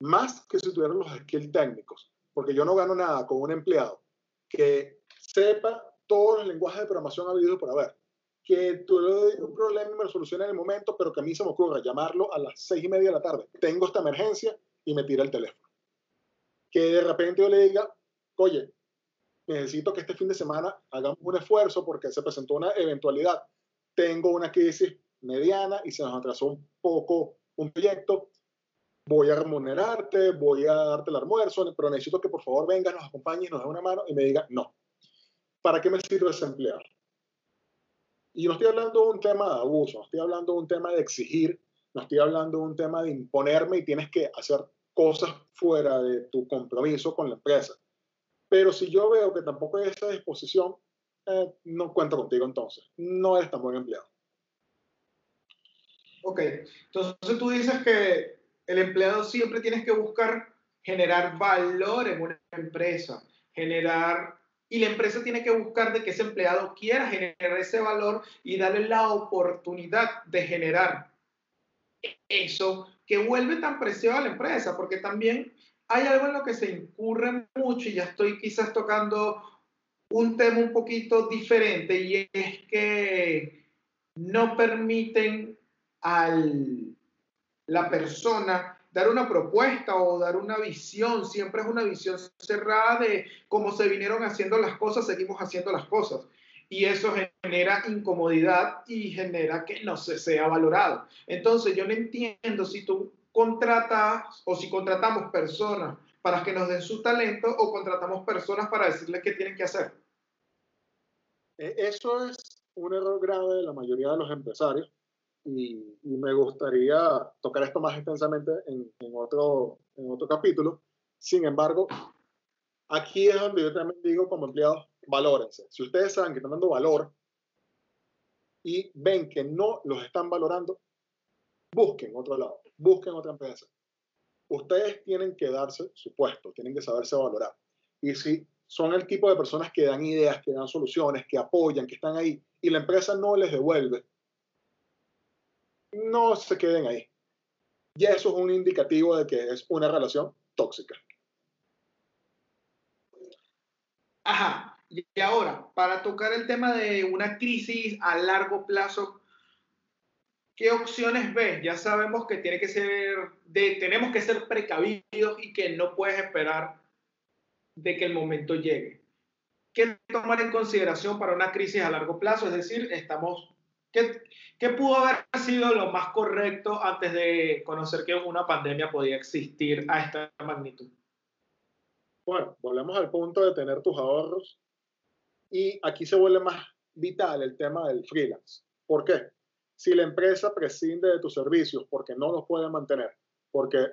Más que si tuviera los skills técnicos, porque yo no gano nada con un empleado que sepa todos los lenguajes de programación habido por haber. Que tuve un problema y me lo solucione en el momento, pero que a mí se me ocurra llamarlo a las seis y media de la tarde. Tengo esta emergencia y me tira el teléfono. Que de repente yo le diga, oye, necesito que este fin de semana hagamos un esfuerzo porque se presentó una eventualidad. Tengo una crisis mediana y se nos atrasó un poco un proyecto. Voy a remunerarte, voy a darte el almuerzo, pero necesito que por favor vengas, nos acompañes, nos dé una mano y me diga, no, ¿para qué me sirve ese empleado? Y no estoy hablando de un tema de abuso, no estoy hablando de un tema de exigir, no estoy hablando de un tema de imponerme y tienes que hacer cosas fuera de tu compromiso con la empresa. Pero si yo veo que tampoco hay esa disposición, eh, no cuento contigo entonces. No eres tan buen empleado. Ok, entonces tú dices que el empleado siempre tienes que buscar generar valor en una empresa, generar, y la empresa tiene que buscar de que ese empleado quiera generar ese valor y darle la oportunidad de generar eso que vuelve tan preciado a la empresa, porque también hay algo en lo que se incurre mucho y ya estoy quizás tocando un tema un poquito diferente y es que no permiten a la persona dar una propuesta o dar una visión, siempre es una visión cerrada de cómo se vinieron haciendo las cosas, seguimos haciendo las cosas. Y eso genera incomodidad y genera que no se sea valorado. Entonces yo no entiendo si tú contratas o si contratamos personas para que nos den su talento o contratamos personas para decirles qué tienen que hacer. E, eso es un error grave de la mayoría de los empresarios y, me gustaría tocar esto más extensamente en, en, otro, en otro capítulo. Sin embargo, aquí es donde yo también digo como empleados, valórense. Si ustedes saben que están dando valor y ven que no los están valorando, busquen otro lado, busquen otra empresa. Ustedes tienen que darse su puesto, tienen que saberse valorar. Y si son el tipo de personas que dan ideas, que dan soluciones, que apoyan, que están ahí, y la empresa no les devuelve, no se queden ahí. Y eso es un indicativo de que es una relación tóxica. Ajá. Y ahora, para tocar el tema de una crisis a largo plazo, ¿qué opciones ves? Ya sabemos que tiene que ser, de, tenemos que ser precavidos y que no puedes esperar de que el momento llegue. ¿Qué tomar en consideración para una crisis a largo plazo? Es decir, estamos ¿Qué, ¿Qué, pudo haber sido lo más correcto antes de conocer que una pandemia podía existir a esta magnitud? Bueno, volvemos al punto de tener tus ahorros y aquí se vuelve más vital el tema del freelance. ¿Por qué? Si la empresa prescinde de tus servicios porque no los puede mantener, porque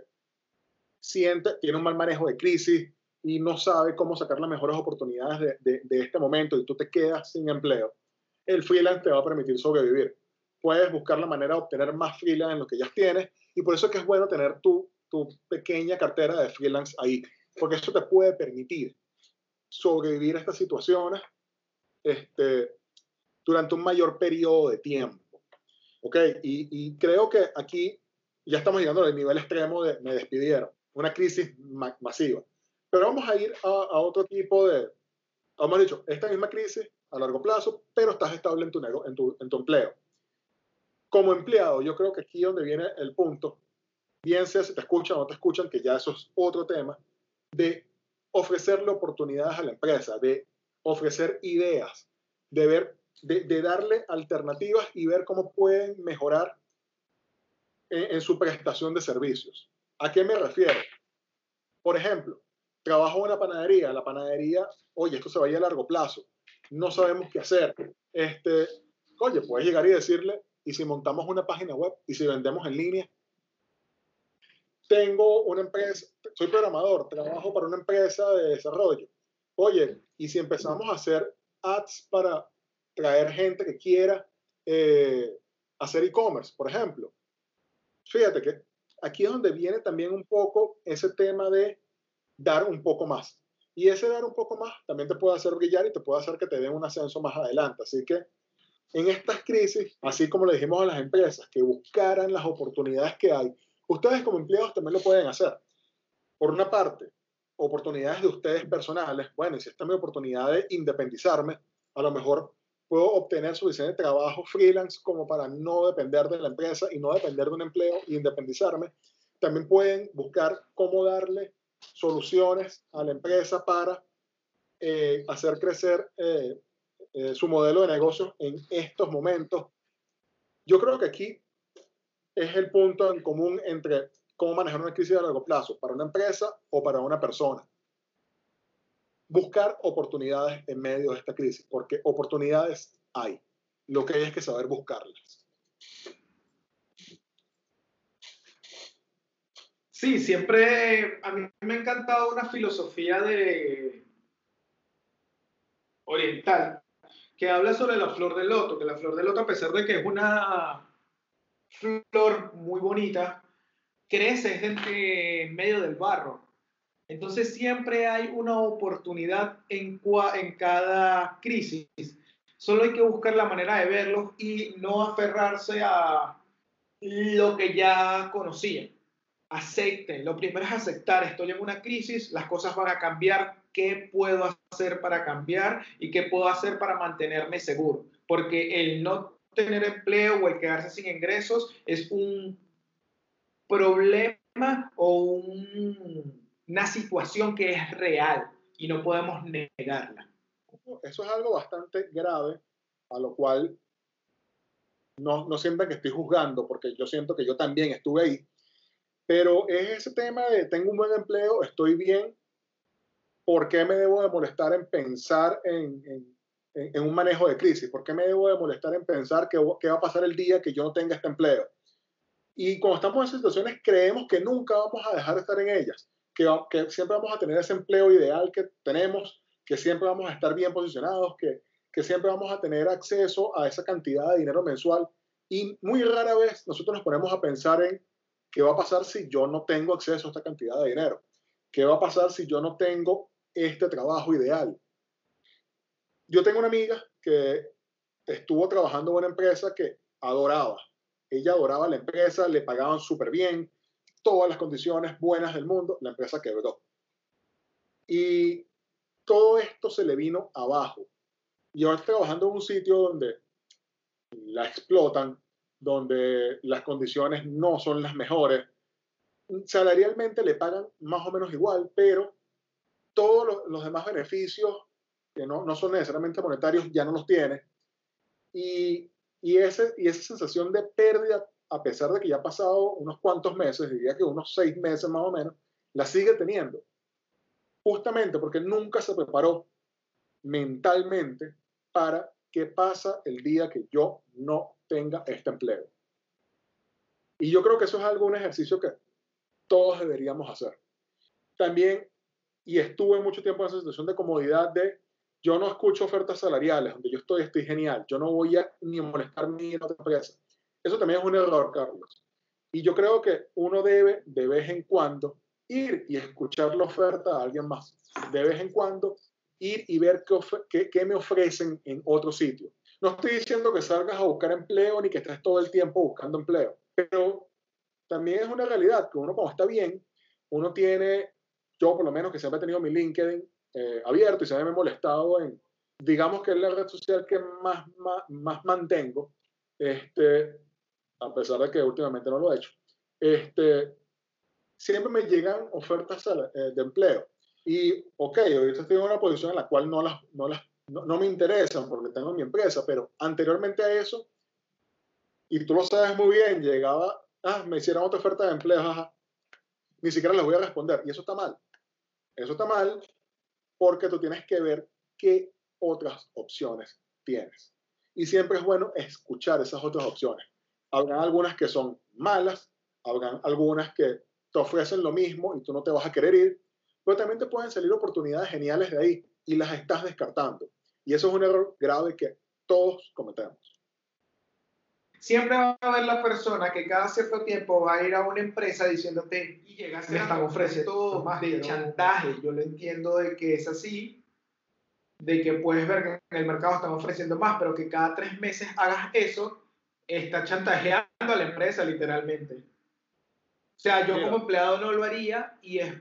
siente, tiene un mal manejo de crisis y no sabe cómo sacar las mejores oportunidades de, este momento y tú te quedas sin empleo, el freelance te va a permitir sobrevivir. Puedes buscar la manera de obtener más freelance en lo que ya tienes y por eso es que es bueno tener tu, tu pequeña cartera de freelance ahí, porque eso te puede permitir sobrevivir a estas situaciones este, durante un mayor periodo de tiempo. ¿Ok? Y, y creo que aquí ya estamos llegando al nivel extremo de me despidieron, una crisis masiva. Pero vamos a ir a, a otro tipo de, hemos dicho, esta misma crisis a largo plazo, pero estás estable en tu, en tu, en tu empleo. Como empleado, yo creo que aquí es donde viene el punto, bien sea si te escuchan o no te escuchan, que ya eso es otro tema, de ofrecerle oportunidades a la empresa, de ofrecer ideas, de, ver, de, darle alternativas y ver cómo pueden mejorar en, en su prestación de servicios. ¿A qué me refiero? Por ejemplo, trabajo en una panadería, la panadería, oye, esto se va a ir a largo plazo no sabemos qué hacer. Este, oye, puedes llegar y decirle, y si montamos una página web y si vendemos en línea, tengo una empresa, soy programador, trabajo para una empresa de desarrollo. Oye, y si empezamos a hacer ads para traer gente que quiera eh, hacer e-commerce, por ejemplo. Fíjate que aquí es donde viene también un poco ese tema de dar un poco más. Y ese dar un poco más también te puede hacer brillar y te puede hacer que te den un ascenso más adelante. Así que en estas crisis, así como le dijimos a las empresas, que buscaran las oportunidades que hay, ustedes como empleados también lo pueden hacer. Por una parte, oportunidades de ustedes personales. Bueno, si esta es mi oportunidad de independizarme, a lo mejor puedo obtener suficiente trabajo freelance como para no depender de la empresa y no depender de un empleo e independizarme. También pueden buscar cómo darle soluciones a la empresa para eh, hacer crecer eh, eh, su modelo de negocio en estos momentos. Yo creo que aquí es el punto en común entre cómo manejar una crisis a largo plazo para una empresa o para una persona. Buscar oportunidades en medio de esta crisis, porque oportunidades hay. Lo que hay es que saber buscarlas. Sí, siempre a mí me ha encantado una filosofía de oriental que habla sobre la flor de loto, que la flor de loto, a pesar de que es una flor muy bonita, crece en medio del barro. Entonces siempre hay una oportunidad en, en cada crisis. Solo hay que buscar la manera de verlo y no aferrarse a lo que ya conocía. Acepten. Lo primero es aceptar. Estoy en una crisis, las cosas van a cambiar. ¿Qué puedo hacer para cambiar y qué puedo hacer para mantenerme seguro? Porque el no tener empleo o el quedarse sin ingresos es un problema o una situación que es real y no podemos negarla. Eso es algo bastante grave, a lo cual no, no siento que estoy juzgando, porque yo siento que yo también estuve ahí, pero es ese tema de tengo un buen empleo, estoy bien, ¿por qué me debo de molestar en pensar en, en, en un manejo de crisis? ¿Por qué me debo de molestar en pensar qué, qué va a pasar el día que yo no tenga este empleo? Y cuando estamos en situaciones creemos que nunca vamos a dejar de estar en ellas, que, siempre vamos a tener ese empleo ideal que tenemos, que siempre vamos a estar bien posicionados, que, que siempre vamos a tener acceso a esa cantidad de dinero mensual. Y muy rara vez nosotros nos ponemos a pensar en qué va a pasar si yo no tengo acceso a esta cantidad de dinero, qué va a pasar si yo no tengo este trabajo ideal. Yo tengo una amiga que estuvo trabajando en una empresa que adoraba, ella adoraba la empresa, le pagaban súper bien, todas las condiciones buenas del mundo, la empresa quebró. Y todo esto se le vino abajo. Y ahora está trabajando en un sitio donde la explotan, donde las condiciones no son las mejores. Salarialmente le pagan más o menos igual, pero todos los, los demás beneficios, que no, no, son necesariamente monetarios, ya no los tiene. Y y, ese, y esa sensación de pérdida, a pesar de que ya ha pasado unos cuantos meses, diría que unos seis meses más o menos, la sigue teniendo. Justamente porque nunca se preparó mentalmente para qué pasa el día que yo no tenga este empleo. Y yo creo que eso es algo, un ejercicio que todos deberíamos hacer. También, y estuve mucho tiempo en esa situación de comodidad de yo no escucho ofertas salariales, donde yo estoy, estoy genial, yo no voy a ni molestarme en otra empresa. Eso también es un error, Carlos. Y yo creo que uno debe de vez en cuando ir y escuchar la oferta a alguien más. De vez en cuando ir y ver qué, qué, me ofrecen en otro sitio. No estoy diciendo que salgas a buscar empleo ni que estés todo el tiempo buscando empleo, pero también es una realidad que uno cuando está bien, uno tiene, yo por lo menos que siempre he tenido mi LinkedIn, eh, abierto y se me ha molestado en, digamos que es la red social que más, más, más, mantengo, este, a pesar de que últimamente no lo he hecho, este, siempre me llegan ofertas eh, de empleo. Y, ok, ahorita estoy en una posición en la cual no, las, no, las, no, me interesan porque tengo mi empresa, pero anteriormente a eso, y tú lo sabes muy bien, llegaba, ah, me hicieron otra oferta de empleo, ajá, ni siquiera les voy a responder. Y eso está mal. Eso está mal porque tú tienes que ver qué otras opciones tienes. Y siempre es bueno escuchar esas otras opciones. Habrán algunas que son malas, habrán algunas que te ofrecen lo mismo y tú no te vas a querer ir, pero también te pueden salir oportunidades geniales de ahí y las estás descartando. Y eso es un error grave que todos cometemos. Siempre va a haber la persona que cada cierto tiempo va a ir a una empresa diciéndote y llegaste a ofrecer todo más de chantaje. Yo lo entiendo de que es así, de que puedes ver que en el mercado están ofreciendo más, pero que cada tres meses hagas eso, está chantajeando a la empresa literalmente. O sea, yo como empleado no lo haría y es,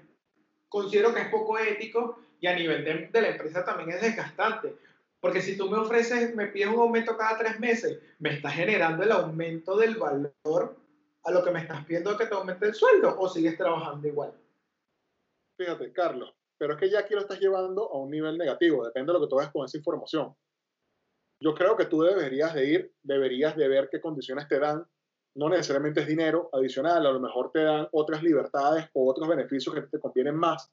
considero que es poco ético y a nivel de, de la empresa también es desgastante. Porque si tú me ofreces, me pides un aumento cada tres meses, me estás generando el aumento del valor a lo que me estás pidiendo que te aumente el sueldo o sigues trabajando igual. Fíjate, Carlos, pero es que ya aquí lo estás llevando a un nivel negativo, depende de lo que tú hagas con esa información. Yo creo que tú deberías de ir, deberías de ver qué condiciones te dan, no necesariamente es dinero adicional, a lo mejor te dan otras libertades o otros beneficios que te convienen más,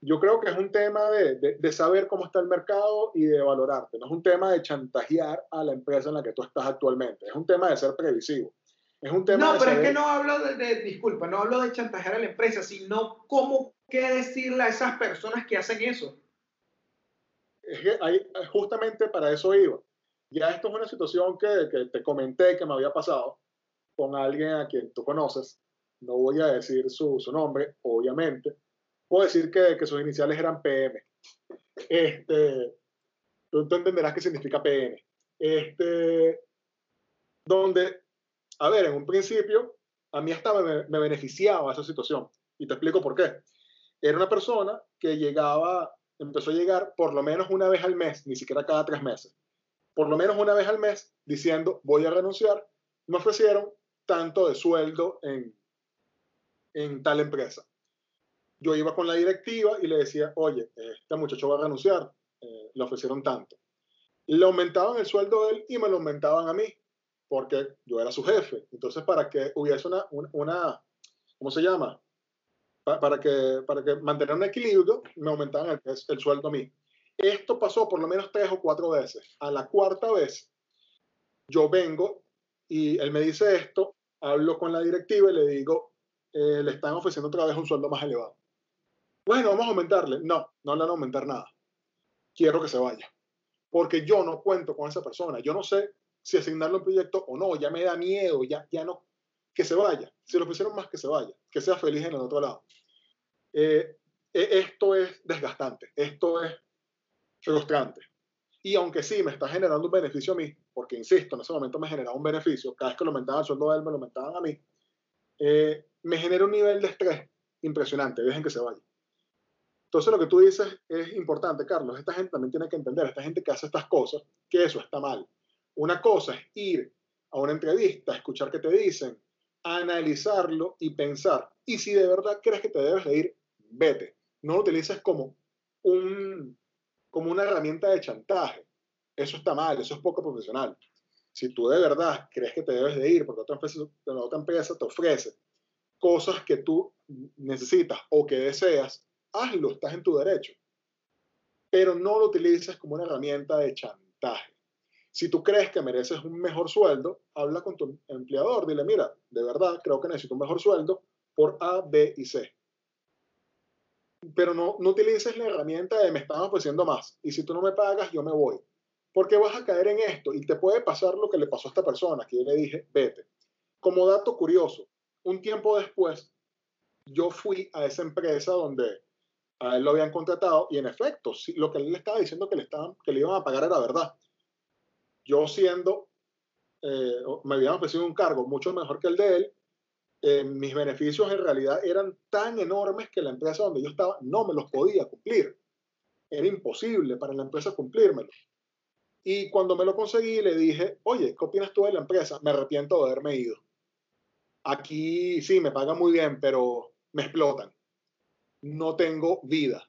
yo creo que es un tema de, de, saber cómo está el mercado y de valorarte. No es un tema de chantajear a la empresa en la que tú estás actualmente. Es un tema de ser previsivo. Es un tema no, pero es que no hablo de, disculpa, no hablo de chantajear a la empresa, sino cómo, qué decirle a esas personas que hacen eso. Es que hay, justamente para eso iba. Ya esto es una situación que, que te comenté que me había pasado con alguien a quien tú conoces. No voy a decir su, su nombre, obviamente. Puedo decir que, que, sus iniciales eran PM. Este, tú, tú entenderás qué significa PM. Este, donde, a ver, en un principio, a mí hasta me, me beneficiaba esa situación. Y te explico por qué. Era una persona que llegaba, empezó a llegar por lo menos una vez al mes, ni siquiera cada tres meses. Por lo menos una vez al mes diciendo, voy a renunciar. Me ofrecieron tanto de sueldo en, en tal empresa. Yo iba con la directiva y le decía, oye, este muchacho va a renunciar, eh, le ofrecieron tanto. Le aumentaban el sueldo de él y me lo aumentaban a mí porque yo era su jefe. Entonces, para que hubiese una, una, ¿cómo se llama? Para, que, para que mantener un equilibrio, me aumentaban el, el sueldo a mí. Esto pasó por lo menos tres o cuatro veces. A la cuarta vez, yo vengo y él me dice esto, hablo con la directiva y le digo, eh, le están ofreciendo otra vez un sueldo más elevado. Bueno, vamos a aumentarle. No, no le van a aumentar nada. Quiero que se vaya. Porque yo no cuento con esa persona. Yo no sé si asignarle un proyecto o no, ya me da miedo, ya, ya no, que se vaya, si lo pusieron más que se vaya, que sea feliz en el otro lado. Eh, e, esto es desgastante, esto es frustrante. Y aunque sí me está generando un beneficio a mí, porque insisto, en ese momento me generaba un beneficio, cada vez que lo aumentaban el sueldo de él, me lo aumentaban a mí, eh, me genera un nivel de estrés impresionante, dejen que se vaya. Entonces lo que tú dices es importante, Carlos, esta gente también tiene que entender, esta gente que hace estas cosas, que eso está mal. Una cosa es ir a una entrevista, escuchar qué te dicen, analizarlo y pensar. Y si de verdad crees que te debes de ir, vete. No lo utilices como, un, como una herramienta de chantaje. Eso está mal, eso es poco profesional. Si tú de verdad crees que te debes de ir porque otra empresa, otra empresa te ofrece cosas que tú necesitas o que deseas, hazlo, estás en tu derecho. Pero no lo utilices como una herramienta de chantaje. Si tú crees que mereces un mejor sueldo, habla con tu empleador, dile, mira, de verdad creo que necesito un mejor sueldo por A, B y C. Pero no, no utilices la herramienta de me están ofreciendo más y si tú no me pagas, yo me voy. Porque vas a caer en esto y te puede pasar lo que le pasó a esta persona, que yo le dije, vete. Como dato curioso, un tiempo después, yo fui a esa empresa donde a él lo habían contratado y en efecto, lo que él le estaba diciendo que le, estaban, que le iban a pagar era verdad yo siendo, eh, me habían ofrecido un cargo mucho mejor que el de él, eh, mis beneficios en realidad eran tan enormes que la empresa donde yo estaba no me los podía cumplir. Era imposible para la empresa cumplírmelo. Y cuando me lo conseguí, le dije, oye, ¿qué opinas tú de la empresa? Me arrepiento de haberme ido. Aquí sí, me pagan muy bien, pero me explotan. No tengo vida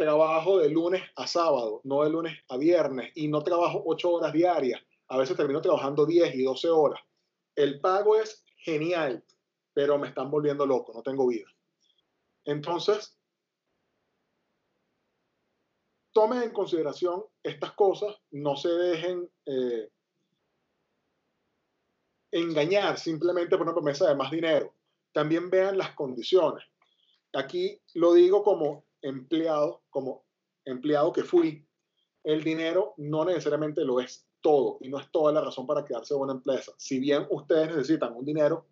trabajo de lunes a sábado, no de lunes a viernes, y no trabajo ocho horas diarias. A veces termino trabajando 10 y 12 horas. El pago es genial, pero me están volviendo loco, no tengo vida. Entonces, tomen en consideración estas cosas, no se dejen eh, engañar simplemente por una promesa de más dinero. También vean las condiciones. Aquí lo digo como empleado, como empleado que fui, el dinero no necesariamente lo es todo y no es toda la razón para quedarse en una empresa. Si bien ustedes necesitan un dinero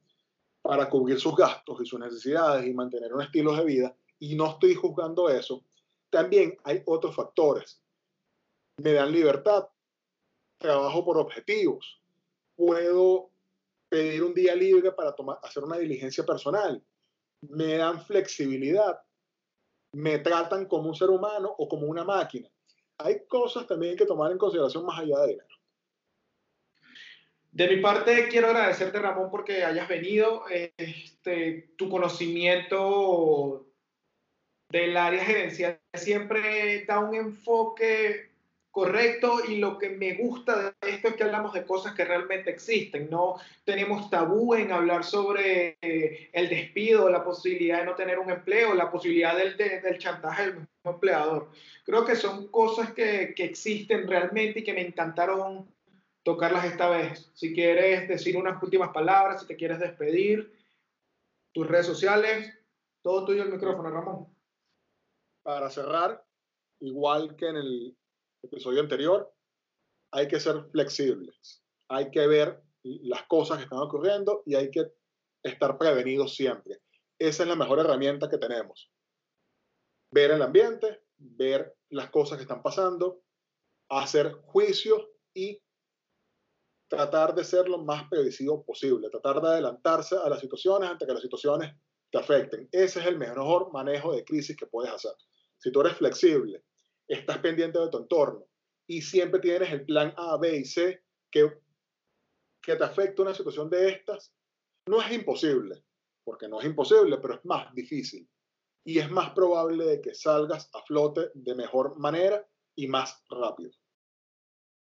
para cubrir sus gastos y sus necesidades y mantener un estilo de vida, y no estoy juzgando eso, también hay otros factores. Me dan libertad, trabajo por objetivos, puedo pedir un día libre para hacer una diligencia personal, me dan flexibilidad, me tratan como un ser humano o como una máquina. Hay cosas también que tomar en consideración más allá de dinero. De mi parte, quiero agradecerte, Ramón, porque hayas venido. Este, tu conocimiento del área gerencial siempre da un enfoque correcto y lo que me gusta de esto es que hablamos de cosas que realmente existen, no tenemos tabú en hablar sobre eh, el despido, la posibilidad de no tener un empleo, la posibilidad del, del chantaje del empleador. Creo que son cosas que, que existen realmente y que me encantaron tocarlas esta vez. Si quieres decir unas últimas palabras, si te quieres despedir, tus redes sociales, todo tuyo el micrófono, Ramón. Para cerrar, igual que en el episodio anterior, hay que ser flexibles, hay que ver las cosas que están ocurriendo y hay que estar prevenidos siempre. Esa es la mejor herramienta que tenemos. Ver el ambiente, ver las cosas que están pasando, hacer juicios y tratar de ser lo más previsivo posible, tratar de adelantarse a las situaciones antes que las situaciones te afecten. Ese es el mejor manejo de crisis que puedes hacer. Si tú eres flexible, estás pendiente de tu entorno y siempre tienes el plan A, B y C que, que te afecta una situación de estas, no es imposible, porque no es imposible, pero es más difícil. Y es más probable de que salgas a flote de mejor manera y más rápido.